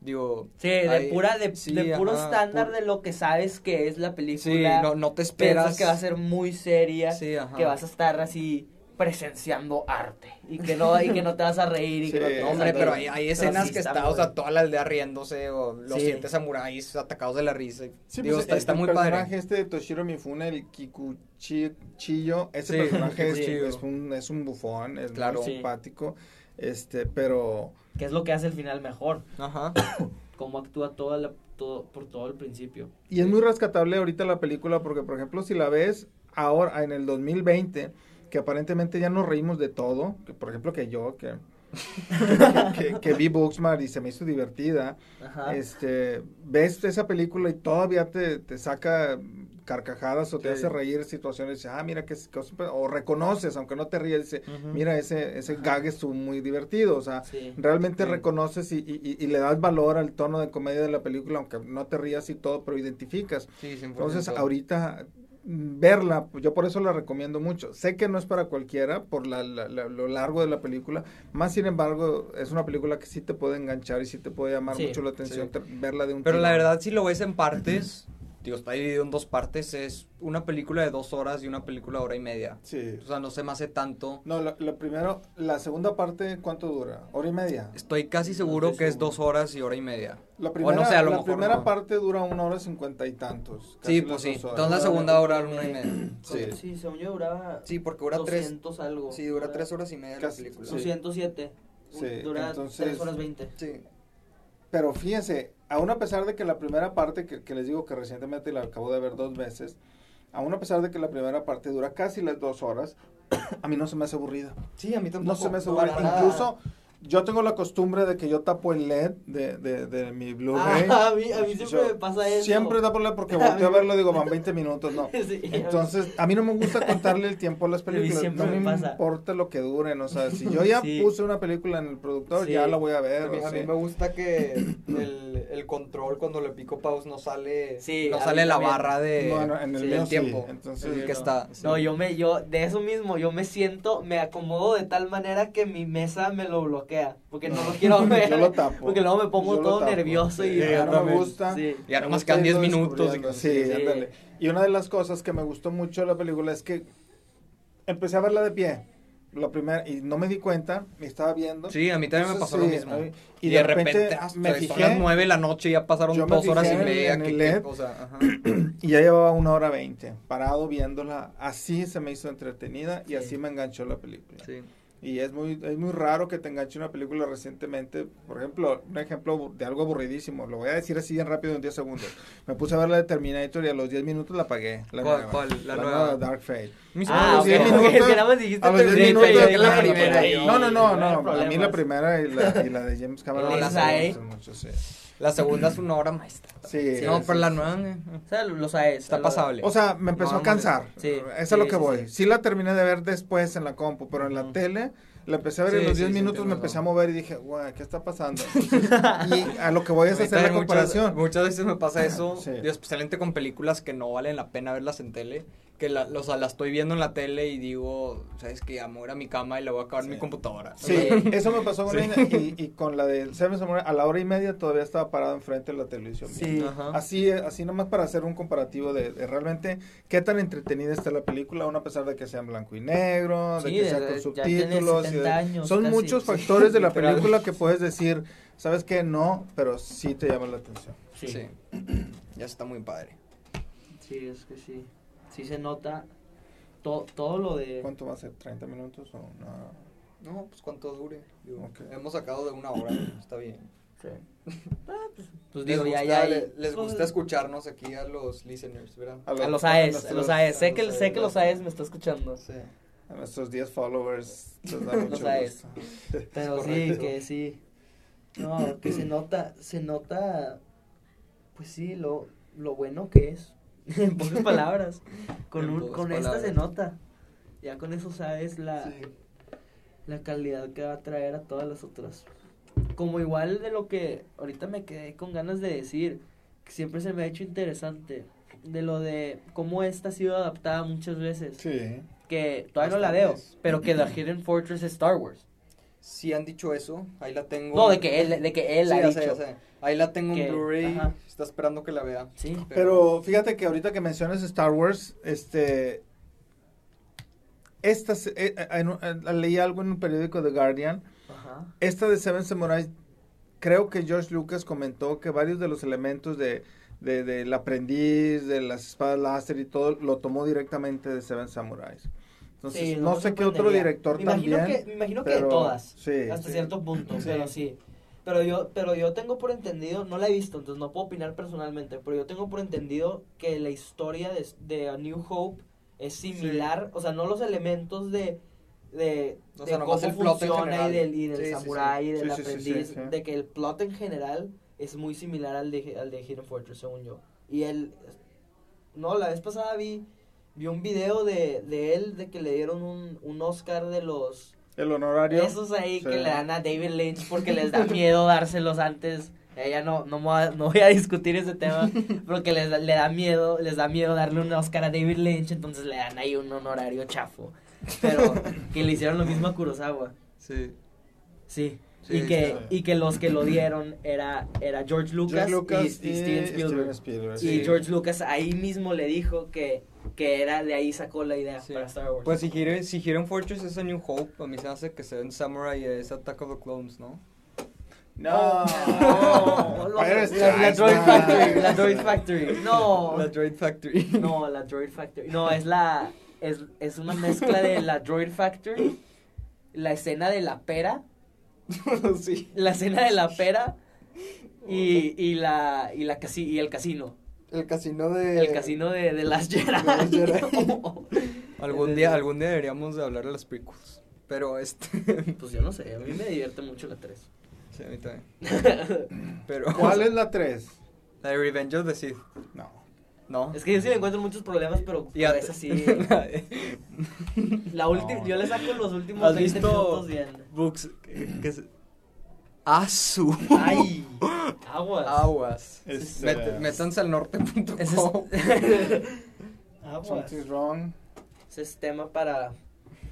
Digo, Sí, de ahí- pura, de, sí, de puro ajá, estándar pur- de lo que sabes que es la sí, película. no, no te esperas que va a ser muy seria, Sí, ajá. que vas a estar así presenciando arte y que no y que no te vas a reír y que Sí. no te a hombre, pero hay, hay escenas sí que está está, o muy- sea, toda la aldea riéndose o los Sí. siete samuráis atacados de la risa. Sí, Digo, pues, está, el- está el muy personaje padre. este de Toshiro Mifune, el Kikuchillo, ese Sí, personaje es, un, es un bufón, es Claro. muy Sí. simpático, este, pero Que es lo que hace el final mejor, Ajá. cómo actúa toda la, todo, por todo el principio. y es muy rescatable ahorita la película porque, por ejemplo, si la ves ahora en el 2020, que aparentemente ya nos reímos de todo, que por ejemplo que yo, que, que, que- que vi Booksmart y se me hizo divertida, Ajá. este, ves esa película y todavía te, te saca carcajadas o te Sí. hace reír situaciones, ah, mira que o reconoces, aunque no te ríes, dice, mira, ese, ese Ajá. gag estuvo muy divertido, o sea, Sí. realmente Sí. reconoces y, y- y le das valor al tono de comedia de la película, aunque no te rías y todo, pero identificas. Sí, 100%. Entonces, ahorita verla, yo por eso la recomiendo mucho. Sé que no es para cualquiera por la, la- la- lo largo de la película, más sin embargo, es una película que sí te puede enganchar y sí te puede llamar Sí, mucho la atención sí. verla de un Pero la verdad, si lo ves en partes, digo, está dividido en dos partes, es una película de dos horas y una película de hora y media. Sí. O sea, no se me hace tanto. No, lo, lo primero, la segunda parte, ¿cuánto dura? ¿Hora y media? Estoy casi No seguro estoy que es dos horas y hora y media. La primera, sé, a lo la mejor primera no. parte dura una hora cincuenta y tantos. Sí, pues sí. Entonces la segunda hora hora, y una y media. Sí. Sí, según yo duraba Sí, porque dura tres. 200 algo. Sí, dura tres horas y media la Casi, película. sí. 207. Sí, dura entonces- 3 horas 20. Sí. Pero fíjense, aún a pesar de que la primera parte, que, que les digo que recientemente la acabo de ver dos veces, aún a pesar de que la primera parte dura casi las dos horas, a mí no se me hace aburrida. Sí, a mí tampoco. No se me hace No, aburrida. nada. Yo tengo la costumbre de que yo tapo el LED de, de, de mi Blu-ray. Ah, a mí, a mí siempre Yo me pasa eso. Siempre tapo el LED porque volteo a verlo y digo, van 20 minutos, no. Sí, Entonces, a mí no me gusta contarle el tiempo a las películas. No me, importa lo que duren. O sea, si yo ya Sí. puse una película en el productor, Sí. ya la voy a ver. A mí, o a mí sea. me gusta que el, el control cuando le pico pause no sale Sí, no sale la también. barra de Bueno, en el Sí, mío del sí, tiempo entonces, el que no. está sí. No, yo me, yo, de eso mismo, yo me siento, me acomodo de tal manera que mi mesa me lo bloquea, porque no, lo quiero ver, Yo lo tapo. porque luego me pongo Yo lo todo nervioso y Sí, yo no me gusta. Sí. ya Me nomás gusta quedan 10 irlo minutos y Sí, Sí. ándale. Y una de las cosas que me gustó mucho de la película es que empecé a verla de pie. La primera, y no me di cuenta, me estaba viendo. Sí, a mí también me Entonces, pasó lo sí, mismo. a mí- y, de, repente, hasta me son fijé las 9 de la noche y ya pasaron me dos horas y media. en que- LED. o sea, ajá. y ya llevaba una hora veinte, parado viéndola. Así se me hizo entretenida y Sí. así me enganchó la película. Sí. Y es muy, es muy raro que te enganche una película recientemente. Por ejemplo, un ejemplo de algo aburridísimo. Lo voy a decir así en rápido en 10 segundos. Me puse a ver la de Terminator y a los 10 minutos la apagué. La ¿Cuál- nueva. cuál? La, La nueva nueva. Dark Fate. A Ah, los ok, 10 ok, minutos- es que nada más dijiste A los 10 Terminator, minutos. yo que la dije, primera "Ay, y- No, no, no, hay no. A mí problemas". la primera y la, y la de James Cameron. Gustan mucho, sí. La segunda es una hora maestra. Sí, no, sí, pero la nueva eh, O sea, lo sabes. está lo- pasable. O sea, me empezó No, a cansar. sí. Eso es lo que sí, voy. sí. Sí. la terminé de ver después en la compu, pero en la tele la empecé a ver y Sí, en los sí, 10 sí, minutos me empecé a mover y dije, guau, ¿qué está pasando? y a lo que voy es hacer la comparación. Muchas, muchas veces me pasa eso, especialmente con películas que no valen la pena verlas en tele, que la, o sea, la estoy viendo en la tele y digo, sabes que voy a mi cama y la voy a acabar en Sí. mi computadora. Sí, Sí. eso me pasó con Sí. ella y, y con la del Seven Samurai, a la hora y media todavía estaba parado enfrente de la televisión. Sí. Ajá. Así, así nomás para hacer un comparativo de, de realmente qué tan entretenida está la película, aún a pesar de que sea en blanco y negro, de Sí, que sea de- con ya tiene subtítulos. y 70 de- años son casi. muchos factores de la Literal. película que puedes decir, ¿sabes qué? No, pero sí te llama la atención. Sí. Sí. sí. Ya está muy padre. es que sí. Sí se nota to- todo lo de... ¿Cuánto va a ser? ¿30 minutos o? No, pues cuánto dure. Digo. Hemos sacado de una hora, está bien. Sí. Ah, pues, pues digo, ya, gusta, ya. le- les pues, gusta escucharnos aquí a los listeners, ¿verdad? A los nuestros- AES, a los AES. Sé a que, los sé que los AES. AES me está escuchando. Sí. A nuestros 10 followers les da mucho AES. gusto. Pero sí, que sí. No, que se nota, se nota, pues sí, lo, lo bueno que es. En pocas palabras. Con, un, con esta se palabras. nota. Ya con eso sabes la, Sí. la calidad que va a traer a todas las otras. Como igual de lo que ahorita me quedé con ganas de decir, que siempre se me ha hecho interesante, de lo de cómo esta ha sido adaptada muchas veces. Sí. Que todavía no la veo, pero que The Hidden Fortress es Star Wars. Sí han dicho eso, ahí la tengo. No, de que él, de que él Sí, ha ya dicho. sé, ya sé. Ahí la tengo Que- en Blu-ray, está esperando que la vea. Sí. Pero fíjate que ahorita que mencionas Star Wars, este. Esta, se- eh, eh, en leí algo en un periódico The Guardian. Ajá. Esta de Seven Samurai, creo que George Lucas comentó que varios de los elementos de, de- del aprendiz, de las espadas láser y todo, lo tomó directamente de Seven Samurais. Entonces, Sí, no me sé qué otro director me imagino también. Que, me imagino que pero- de todas. sí, hasta sí. cierto punto, pero sí. Pero yo, pero yo tengo por entendido, no la he visto, entonces no puedo opinar personalmente, pero yo tengo por entendido que la historia de, de A New Hope es similar, o sea, no los elementos de, de, O sea, cómo el funciona y del, y del samurái y del aprendiz, de que el plot en general es muy similar al de, al de Hidden Fortress, según yo. Y él, no, la vez pasada vi, vi un video de, de él, de que le dieron un, un Oscar de los... El honorario. Esos ahí Sí. que le dan a David Lynch porque les da miedo dárselos antes. Ella no, no, a- no voy a discutir ese tema, porque les, le da miedo, les da miedo darle un Oscar a David Lynch, entonces le dan ahí un honorario chafo. Pero que le hicieron lo mismo a Kurosawa. Sí. Sí. Sí, y que, y que los que lo dieron era, era George Lucas, George Lucas y, y, y Steven Spielberg. Spielberg, Y. George Lucas ahí mismo le dijo que, que era de ahí sacó la idea Sí. para Star Wars. Pues si Hidden, si Fortress es A New Hope, a mí se hace que Seven Samurai es Attack of the Clones, ¿no? No. No, los- Fire la, Droid. Factory, la Droid Factory. No, La Droid Factory. no, la Droid Factory. No, es la, es, es una mezcla de la Droid Factory, la escena de la pera, sí. la escena de la pera y, y la, y la casi, y el casino. El casino de... El casino de, de las Jedi. Last Jedi. Algún día, algún día deberíamos de hablar de las prequels. Pero este... Pues yo no sé, a mí me divierte mucho la 3. sí, a mí también. Pero... ¿Cuál es la 3? La de Revenge of the Sith. No. No. Es que yo sí me encuentro muchos problemas, pero Y a- esa sí. La última, No. yo le saco los últimos ¿Has 20 visto minutos bien. Books que, que es... Asu. Ay, aguas. Aguas. Es, Met- eh, métanse al norte.com. Es, aguas. Something's wrong. Ese es tema para,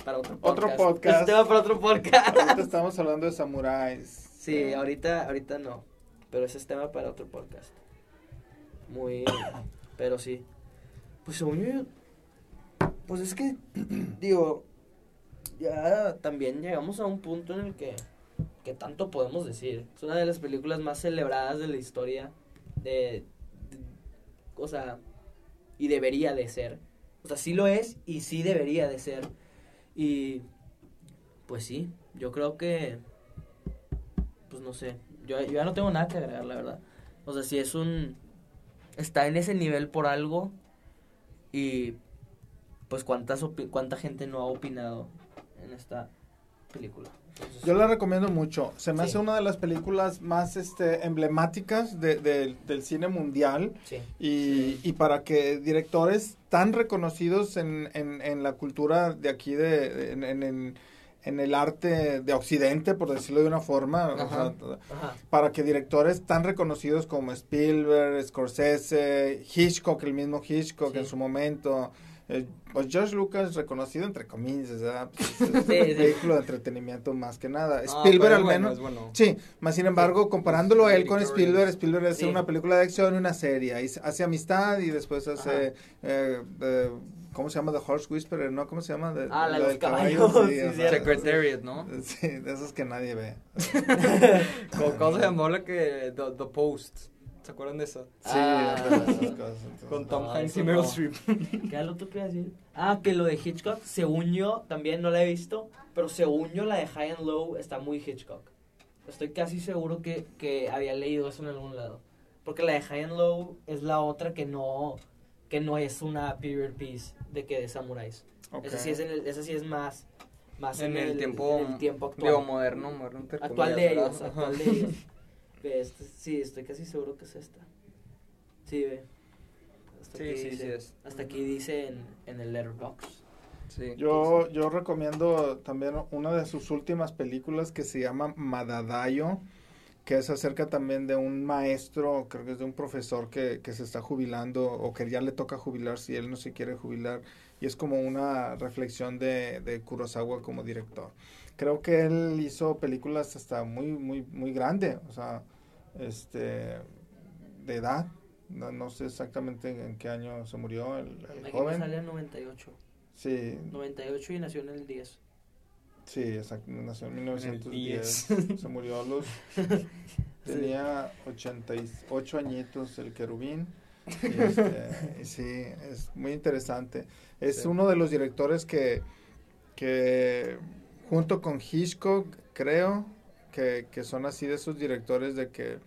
para otro podcast. Otro podcast. Ese es tema para otro podcast. Ahorita estamos hablando de samuráis. Sí, ahorita, ahorita no. Pero ese es tema para otro podcast. Muy. Pero sí. Pues según yo. Pues es que. Digo. Ya también llegamos a un punto en el que. Que tanto podemos decir. Es una de las películas más celebradas de la historia. De. o sea. Y debería de ser. O sea, sí lo es y sí debería de ser. Y. Pues sí. Yo creo que pues no sé, yo, yo ya no tengo nada que agregar, la verdad. O sea, si es un... Está en ese nivel por algo y pues cuántas cuánta gente no ha opinado en esta película. Entonces, Yo la recomiendo mucho. Se me Sí. hace una de las películas más este, emblemáticas de- de- del cine mundial. sí, Y, y para que directores tan reconocidos en, en, en la cultura de aquí, de, de- en, en, en- el arte de Occidente, por decirlo de una forma, o Ajá. sea, ajá, para que directores tan reconocidos como Spielberg, Scorsese, Hitchcock, el mismo Hitchcock Sí. en su momento, eh, pues George Lucas reconocido entre comillas, ¿verdad? Pues, es Sí, sí. vehículo de entretenimiento más que nada. Ah, Spielberg al bueno, menos. bueno. Sí, más sin embargo, comparándolo a él con. Spielberg, Spielberg hace una película de acción y una serie. Hace amistad y después hace ¿cómo se llama? The Horse Whisperer, ¿no? ¿Cómo se llama? De, Ah, la de los caballos, caballo, sí, o sí, sea, Secretariat, ¿no? Sí, de esos que nadie ve. ¿Cómo, se llamó la que. The, The Post? ¿Se acuerdan de eso? Sí, Ah. de esas cosas. entonces, Con Tom No, Hanks y Meryl no. Streep. ¿Qué era lo que iba a decir? Ah, que lo de Hitchcock, según yo, también no la he visto, pero según yo la de High and Low está muy Hitchcock. Estoy casi seguro que, que había leído eso en algún lado. Porque la de High and Low es la otra que no, que no es una period piece de que de samuráis. Esa, sí es en el- esa sí es más, más En el tiempo. en el tiempo actual. Digo, moderno, moderno. actual de ellos, actual de ellos. Ve, este- sí, estoy casi seguro que es esta. Sí, ve. Hasta Sí, aquí sí, dice- sí es. Hasta aquí dice en, en el letterbox. Sí. Yo, yo recomiendo también una de sus últimas películas que se llama Madadayo, que es acerca también de un maestro, creo que es de un profesor que, que se está jubilando o que ya le toca jubilar si él no se quiere jubilar. Y es como una reflexión de, de Kurosawa como director. Creo que él hizo películas hasta muy, muy, muy grande, o sea, este, de edad. No, no sé exactamente en qué año se murió el, el Aquí joven. sale en 98. Sí, 98 y nació en el 10. Sí, exacto, nació en el 1910, se murió a los... Tenía 88 añitos el querubín. Y este, sí, es muy interesante. Es Sí. uno de los directores que, que junto con Hitchcock, creo, que, que son así de esos directores de que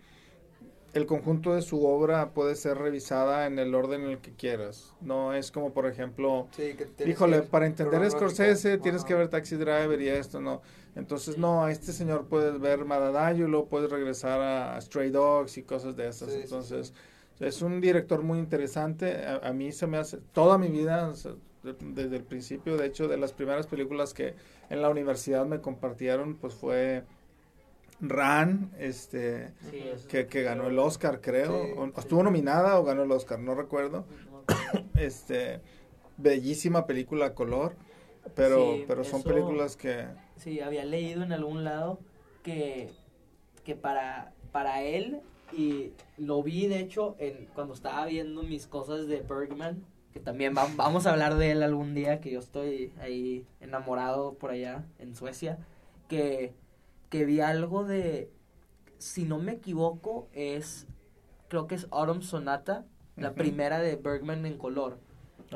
el conjunto de su obra puede ser revisada en el orden en el que quieras. No es como, por ejemplo, Sí, Híjole, para entender. Scorsese tienes que ver Taxi Driver y esto, ¿no? Entonces, no, a este señor puedes ver Madadayo y luego puedes regresar a Stray Dogs y cosas de esas. Sí, Entonces, sí. es un director muy interesante. A, a mí se me hace, toda mi vida, o sea, de- desde el principio, de hecho, de las primeras películas que en la universidad me compartieron, pues fue Ran, este, Sí, que, que ganó el Oscar, creo. Sí. O- estuvo nominada o ganó el Oscar, no recuerdo este bellísima película a color pero pero son eso- películas que Sí, había leído en algún lado que, que para, para él, y lo vi de hecho en, cuando estaba viendo mis cosas de Bergman, que también va- vamos a hablar de él algún día, que yo estoy ahí enamorado por allá en Suecia, que, que vi algo de, si no me equivoco, es, creo que es Autumn Sonata, la Ujú. primera de Bergman en color.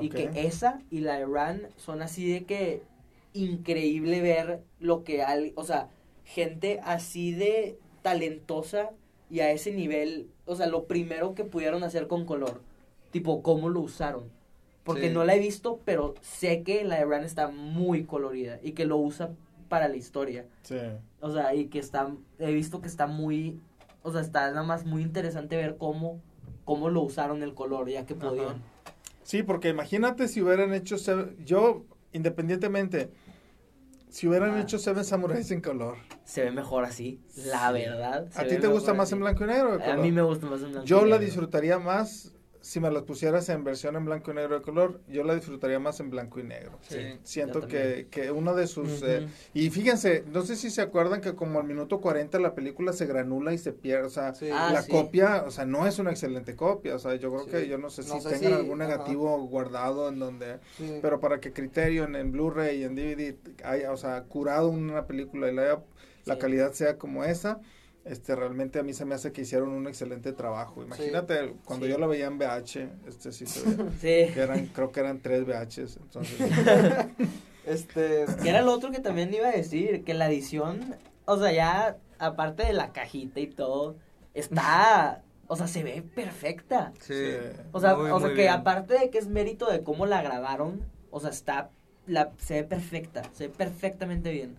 Y Ok. que esa y la de Ran son así de que increíble ver lo que hay, o sea, gente así de talentosa y a ese nivel, o sea, lo primero que pudieron hacer con color, tipo cómo lo usaron. Porque Sí. no la he visto, pero sé que la de Ran está muy colorida y que lo usa para la historia. sí O sea, y que está, he visto que está muy, o sea, está nada más muy interesante ver cómo, cómo lo usaron el color, ya que Ajá. podían. sí porque imagínate si hubieran hecho Seven- yo independientemente si hubieran Ah. hecho Seven Samuráis en color Se ve mejor así, la verdad. a ti te gusta más así. en blanco y negro o A mí me gusta más en blanco. yo y la negro. disfrutaría más si me las pusieras en versión en blanco y negro de color yo la disfrutaría más en blanco y negro Sí. siento que, que uno de sus eh, y fíjense no sé si se acuerdan que como al minuto 40 la película se granula y se pierde o sea Sí. Ah, la sí. copia, o sea, no es una excelente copia, o sea, yo creo Sí. que yo no sé si No sé tengan si- algún ajá. negativo guardado en donde, Sí. pero para que Criterion en Blu-ray y en DVD haya, o sea, curado una película y la, haya- la calidad sea como esa, este, realmente a mí se me hace que hicieron un excelente trabajo. Imagínate cuando Sí. yo la veía en VH, este sí se veía, Sí. que eran, creo que eran tres VHs, entonces, Este. Que era lo otro que también iba a decir, que la edición, o sea, ya aparte de la cajita y todo, está, o sea, se ve perfecta. Sí. O sea, Muy, o sea que bien. aparte de que es mérito de cómo la grabaron, o sea, está, la, se ve perfecta, se ve perfectamente bien.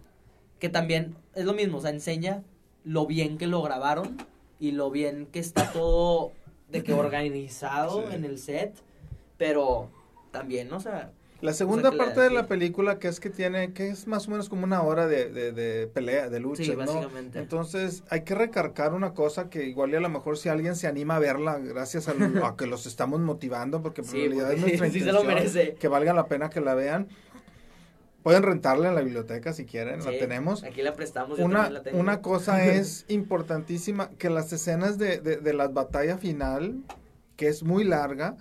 Que también es lo mismo, o sea, enseña lo bien que lo grabaron y lo bien que está todo de que organizado Sí. en el set, pero también, o sea, La segunda parte de la película, que es que tiene, que es más o menos como una hora de, de, de pelea, de lucha, sí, ¿no? básicamente. Entonces, hay que recargar una cosa que igual y a lo mejor si alguien se anima a verla, gracias a, que los estamos motivando, porque en Sí, realidad es nuestra sí se lo intención merece. que valga la pena que la vean. Pueden rentarla en la biblioteca si quieren, la tenemos. Aquí la prestamos. Una, también la tengo. una cosa es importantísima, que las escenas de, de, de la batalla final, que es muy larga,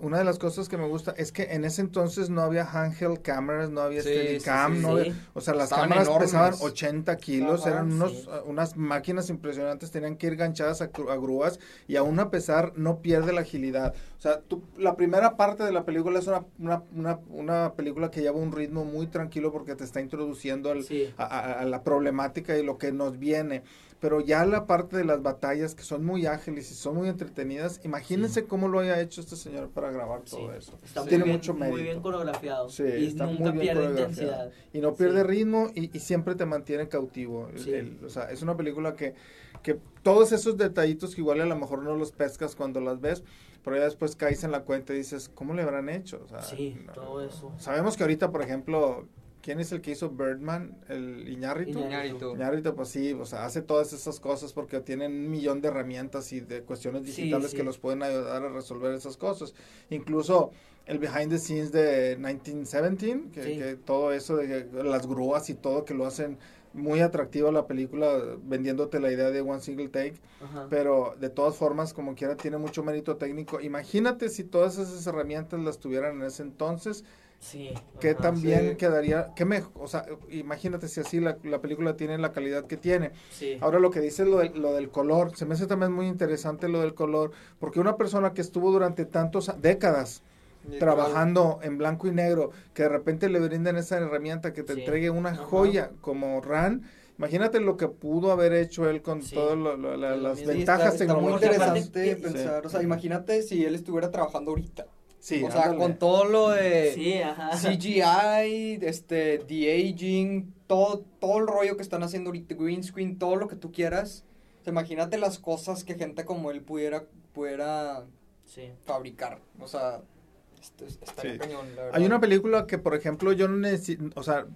una de las cosas que me gusta es que en ese entonces no había handheld cameras, no había Sí, Steadicam, sí, sí, no sí. había- o sea, las Estaban cámaras enormes. pesaban 80 kilos, Ajá, eran unos, sí. uh, unas máquinas impresionantes, tenían que ir ganchadas a, grúas y aún a pesar no pierde la agilidad. O sea, tú- la primera parte de la película es una, una, una, una película que lleva un ritmo muy tranquilo porque te está introduciendo al, Sí. a, a- a la problemática y lo que nos viene. Pero ya la parte de las batallas que son muy ágiles y son muy entretenidas, imagínense cómo lo haya hecho este señor para grabar Sí. todo eso. Está muy Tiene bien, mucho muy mérito. bien coreografiado. Sí, y está nunca muy bien pierde intensidad. Y no pierde ritmo y, y siempre te mantiene cautivo. El- Sí. el- o sea, es una película que, que todos esos detallitos que igual a lo mejor no los pescas cuando las ves, pero ya después caes en la cuenta y dices, ¿cómo le habrán hecho? O sea, Sí, no- todo eso. Sabemos que ahorita, por ejemplo, ¿quién es el que hizo Birdman? ¿El Iñárritu? Iñárritu. Iñárritu, pues sí, o sea, hace todas esas cosas porque tienen un millón de herramientas y de cuestiones Sí, digitales sí. que los pueden ayudar a resolver esas cosas. Incluso el behind the scenes de 1917, que, Sí. que todo eso de que las grúas y todo que lo hacen muy atractiva la película, vendiéndote la idea de one single take, Ajá. pero de todas formas, como quiera, tiene mucho mérito técnico. Imagínate si todas esas herramientas las tuvieran en ese entonces, Sí. que ajá. también sí. quedaría, que me, o sea, imagínate si así la, la película tiene la calidad que tiene. Sí. Ahora lo que dice lo, del- lo del color, se me hace también muy interesante lo del color, porque una persona que estuvo durante tantos a- décadas trabajando en blanco y negro, que de repente le brinden esa herramienta que te Sí. entregue una Ajá. joya como RAN, imagínate lo que pudo haber hecho él con Sí. todas las Sí, ventajas está, está muy tecnológicas. interesante Sí. pensar, o sea, imagínate si él estuviera trabajando ahorita. Sí, o sea, ándale. con todo lo de Sí, ajá. CGI, este, de aging, todo, todo el rollo que están haciendo ahorita, green screen, todo lo que tú quieras. O sea, imagínate las cosas que gente como él pudiera, pudiera Sí. fabricar. O sea, esto, es- estaría Sí. cañón, la verdad. Hay una película que, por ejemplo, yo no necesito, o sea,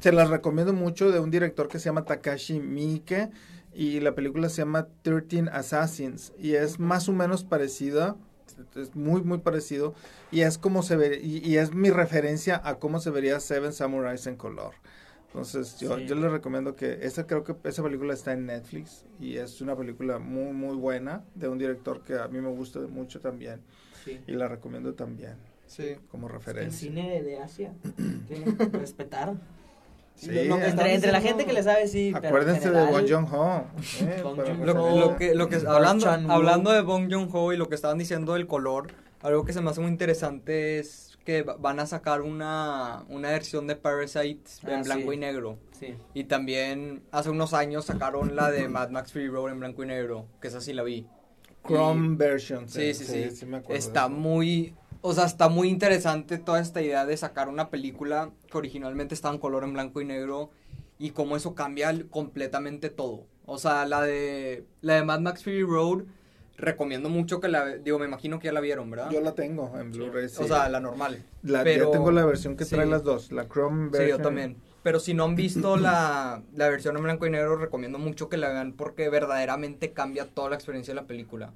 se las recomiendo mucho de un director que se llama Takashi Miike y la película se llama 13 Assassins y es más o menos parecida, es muy, muy parecido y es como se ve, y, y es mi referencia a cómo se vería Seven Samurais en color. Entonces, yo, Sí. yo les recomiendo que esa creo que esa película está en Netflix y es una película muy, muy buena de un director que a mí me gusta mucho también Sí. y la recomiendo también Sí. como El referencia. cine de, Asia. Que respetar. Sí, Lo que están Entre, entre la gente que le sabe, sí. Acuérdense de general- Bong Joon-ho. eh, Bong Joon-ho. Lo, referencia. lo que, lo que Park hablando, hablando de Bong Joon-ho y lo que estaban diciendo del color, algo que se me hace muy interesante es que va- van a sacar una, una versión de Parasite en Ah, blanco sí. y negro. Sí. Y también hace unos años sacaron la de Mad Max Fury Road en blanco y negro, que esa sí la vi. Chrome version. Sí, sí, sí. me acuerdo de Está muy, o sea, está muy interesante toda esta idea de sacar una película que originalmente estaba en color en blanco y negro y cómo eso cambia completamente todo. O sea, la de la de Mad Max Fury Road recomiendo mucho que la digo, me imagino que ya la vieron, ¿verdad? Yo la tengo en Blu-ray. sí. O sea, la normal. La- pero- yo tengo la versión que trae sí. las dos, la Chrome Sí, version. yo también. Pero si no han visto la, la versión en blanco y negro, recomiendo mucho que la vean porque verdaderamente cambia toda la experiencia de la película.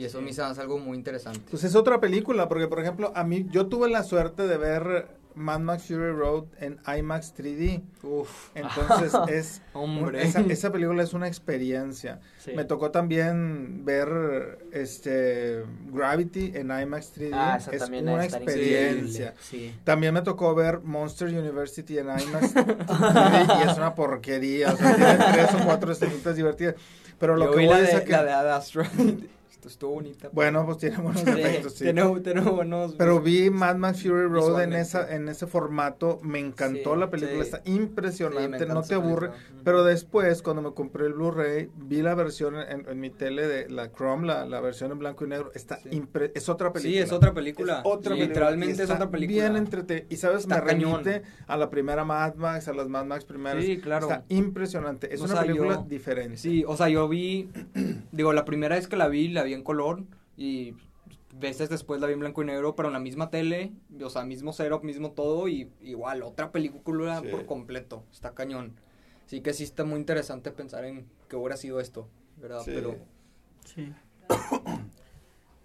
Y eso a mí se hace algo muy interesante. Pues es otra película, porque por ejemplo, a mí, yo tuve la suerte de ver Mad Max Fury Road en IMAX 3D. Uf, Entonces es... hombre. Esa, esa película es una experiencia. Sí. Me tocó también ver este Gravity en IMAX 3D. Ah, esa es también una experiencia. Sí. También me tocó ver Monster University en IMAX 3D, y es una porquería. O sea, tiene tres o cuatro escenitas divertidas. Pero lo Yo que voy la es de, a que... la de. Esto estuvo bonita. Bueno, pues tiene buenos efectos, sí. Tiene, tiene buenos. Pero vi Mad Max Fury Road en esa en ese formato, me encantó Sí, la película, sí. está impresionante, no te aburre. película. Pero después, cuando me compré el Blu-ray, vi la versión en, en mi tele de la Chrome, la, la versión en blanco y negro, está impre- es otra película. Sí, es otra película. Es otra película, Literalmente es otra película. Bien entrete y sabes, Está me cañón. remite a la primera Mad Max, a las Mad Max primeras. Sí, claro. Está impresionante, es O una sea, película yo- diferente. Sí, o sea, yo vi. digo, la primera vez que la vi, la vi en color. Y veces después la vi en blanco y negro, pero en la misma tele. O sea, mismo setup, mismo todo. Y igual, otra película Sí. por completo. Está cañón. Sí que sí está muy interesante pensar en qué hubiera sido esto, ¿verdad? Sí. Pero, Sí.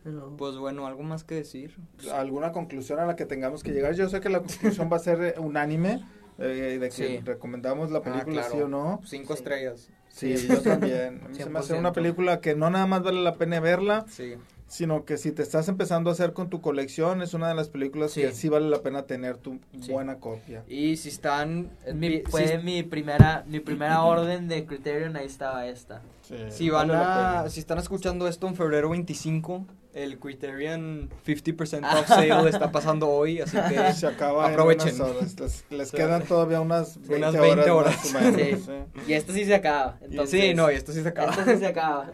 Pero- pues bueno, algo más que decir. alguna conclusión a la que tengamos que llegar. Yo sé que la conclusión va a ser eh, unánime, eh, de que Sí. recomendamos la Ah, película claro. sí o no. Cinco Sí. estrellas. Sí, yo también. A mí se me hace una 100%. película que no nada más vale la pena verla, Sí. Sino que si te estás empezando a hacer con tu colección, es una de las películas Sí. que sí vale la pena tener tu Sí. buena copia. Y si están... Mi- si- fue mi primera, mi primera orden de Criterion, ahí estaba esta. Si van a, si están escuchando esto en febrero 25, el Criterion 50% off sale está pasando hoy, así que se acaba aprovechen. horas. Les, les Sí. quedan todavía unas 20, Unas 20 horas, horas. más o menos. Sí. sí. Y esto sí se acaba. Entonces, sí, no, y esto sí se acaba. Esto sí se acaba.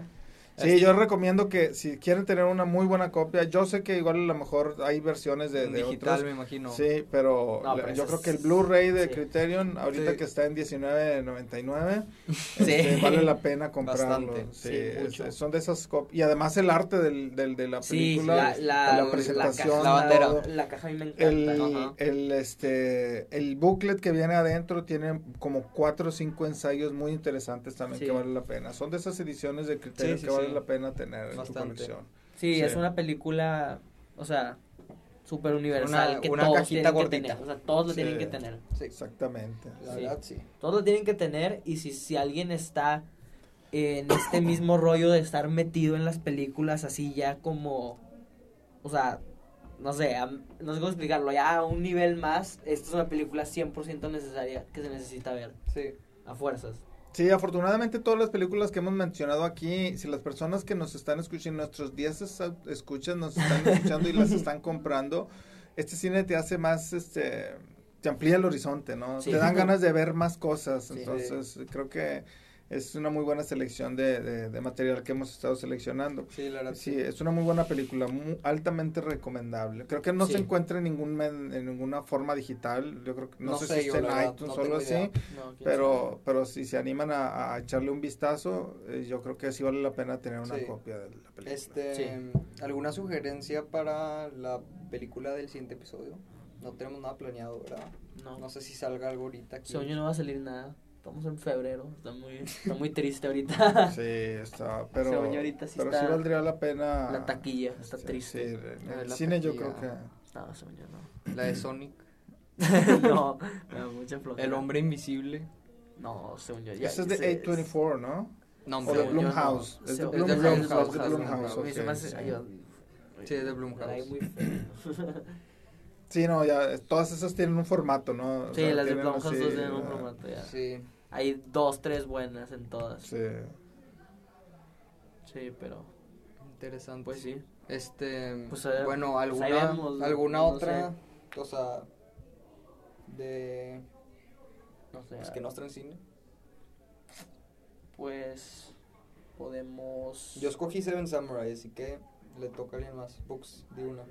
Sí, yo recomiendo que si quieren tener una muy buena copia, yo sé que igual a lo mejor hay versiones de, de digital, otros. me imagino. Sí, pero, No, la- pero yo creo que el Blu-ray de sí. Criterion, ahorita Sí. que está en 19.99, Sí. este, vale la pena comprarlo. Bastante. Sí, Sí, es- mucho. son de esas copias. Y además el arte del, del- de la película, la, la, la la presentación, caja, la bandera. todo. La caja a mí me encanta. El, este, el booklet que viene adentro tiene como cuatro o cinco ensayos muy interesantes también Sí. que vale la pena. Son de esas ediciones de Criterion Sí, sí, que vale sí. la pena tener en tu Bastante. colección. Sí, Sí. es una película, o sea, súper universal. Una- que una todos cajita tienen gordita. que tener. O sea, todos lo Sí. tienen que tener. Sí, Exactamente. la Sí. verdad, sí. Todos lo tienen que tener. Y si, si alguien está en este mismo rollo de estar metido en las películas así ya como, o sea, no sé, no sé cómo explicarlo, ya a un nivel más, esta es una película 100% necesaria que se necesita ver Sí. a fuerzas. Sí, afortunadamente todas las películas que hemos mencionado aquí, si las personas que nos están escuchando, nuestros 10 es- escuchas nos están escuchando y las están comprando, este cine te hace más, este, te amplía el horizonte, ¿no? Sí. Te dan ganas de ver más cosas, Sí. entonces creo que es una muy buena selección de, de- de material que hemos estado seleccionando. Sí, la verdad, Sí, es una muy buena película, mu- altamente recomendable. Creo que no Sí. se encuentra en, ningún men- en ninguna forma digital. Yo creo que no, No sé, sé si yo, está en verdad, iTunes no o algo tengo así. No, Pero, pero si se animan a, a echarle un vistazo, eh, yo creo que sí vale la pena tener una Sí. copia de la película. Este, Sí. ¿alguna sugerencia para la película del siguiente episodio? No tenemos nada planeado, ¿verdad? No, No sé si salga algo ahorita aquí. yo no va a salir nada. Estamos en febrero, está muy, está muy triste ahorita. Sí, está, pero, yo ahorita sí pero está sí valdría la pena. La taquilla está Sí, triste. Sí, en el la cine yo taquilla. creo que... No, yo no. La de Sonic. no, no, mucha flojera. El hombre invisible. No, según yo. ya- Ese es de ese A24, ¿no? No, O de yo no. Blumhouse. Es de Según- Es de Blumhouse. Blumhouse, es de Blumhouse, Blumhouse. A mí se me ok, hace- sí. ay, yo- Sí, es de Blumhouse. Sí, no, ya, todas esas tienen un formato, ¿no? O Sí, sea, las de dos tienen un formato ya. Sí. Hay dos, tres buenas en todas. Sí. Sí, pero Interesante. pues sí. Este, Pues, eh, bueno, pues alguna, vemos, alguna no otra, o sea, de, No sé. pues que no está en cine. Pues podemos Yo escogí Seven Samurai, así que le toca a alguien más. Books, de una.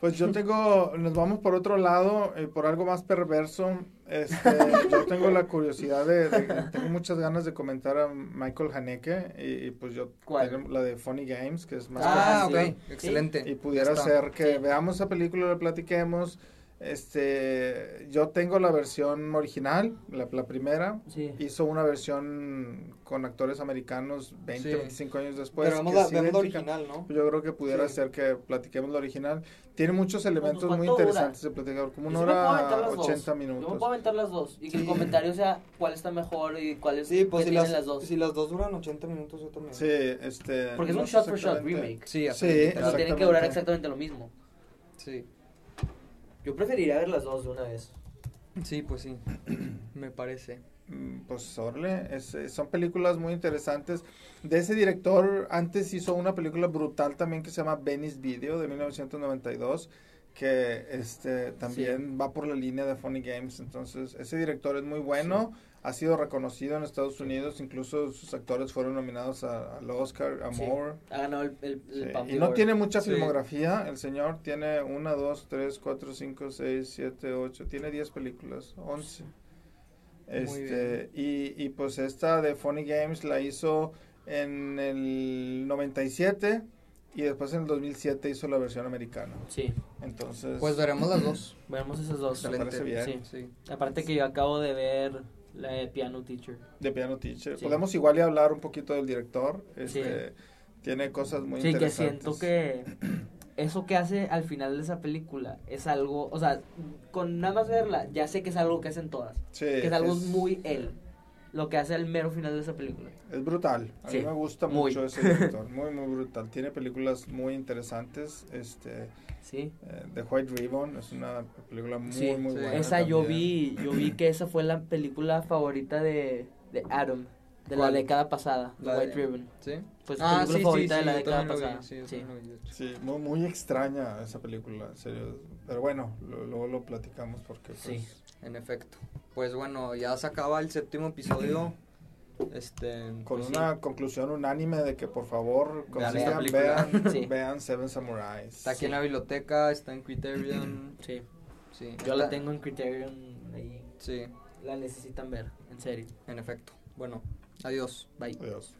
Pues yo tengo, nos vamos por otro lado, eh, por algo más perverso. Este, yo tengo la curiosidad de, de- tengo muchas ganas de comentar a Michael Haneke y, y pues yo ¿Cuál? tengo la de Funny Games, que es más Ah, ok, excelente. y pudiera ser que Sí. veamos esa película, la platiquemos. Este, yo tengo la versión original, la, la primera. Sí. Hizo una versión con actores americanos 20, Sí. 25 años después. Pero la, es vemos la original, ¿no? Yo creo que pudiera Sí. ser que platiquemos la original. Tiene muchos elementos muy interesantes de platicar, como una hora las dos. 80 Yo me minutos. puedo aventar las dos y que el comentario sea cuál está mejor y cuál es Sí, pues si tienen las, las dos. si las dos duran 80 minutos, yo también. Sí, este. Porque es no un sé shot for shot remake. Sí, así, Sí, Pero literal. tienen que durar exactamente lo mismo. Sí. Yo preferiría ver las dos de una vez. Sí, pues sí. Me parece. Mm, Pues Orle, es, eh, son películas muy interesantes. De ese director, antes hizo una película brutal también que se llama Venice Video de 1992, que este también va por la línea de Funny Games. Entonces, ese director es muy bueno, ha sido reconocido en Estados Unidos, incluso sus actores fueron nominados a- al Oscar, a Sí. Moore. Ha ganado el, el, el Sí, Palme Y no tiene mucha Sí. filmografía, el señor tiene una, dos, tres, cuatro, cinco, seis, siete, ocho, tiene 10 películas, 11. Muy Este, y, y pues esta de Funny Games la hizo en el 97 y después en el 2007 hizo la versión americana. Sí, Entonces, Pues veremos las dos. veremos esas dos. Me parece bien. Sí. Sí. Aparte que yo acabo de ver la de Piano Teacher. de Piano Teacher. Sí. Podemos igual y hablar un poquito del director. Este, Tiene cosas muy Sí, que interesantes. siento que eso que hace al final de esa película es algo, o sea, con nada más verla, ya sé que es algo que hacen todas. Sí, Que es algo es- muy él. Lo que hace el mero final de esa película. Es brutal. A Sí, mí me gusta muy. mucho ese director. Muy, muy brutal. Tiene películas muy interesantes. Este, Sí. eh, The White Ribbon es una película muy, Sí, muy buena. Esa yo vi, yo vi que esa fue la película favorita de, de Adam, de la ¿Cuál? década pasada, The La de- White Ribbon. ¿Sí? Fue su Ah, película sí, favorita sí, de la década lo vi, pasada. sí, Sí. lo de. Sí, muy, muy extraña esa película, en serio. Pero bueno, lo- luego lo platicamos porque pues, Sí. En efecto. Pues bueno, ya se acaba el séptimo episodio. Este. con pues sí. una conclusión unánime de que por favor Vean consigan, esta película. vean, Sí. vean Seven Samurais. Está aquí Sí. en la biblioteca, está en Criterion. Sí. Sí. Yo la tengo en Criterion ahí. Sí, La necesitan ver, en serio. en efecto. Bueno, adiós. Bye. Adiós.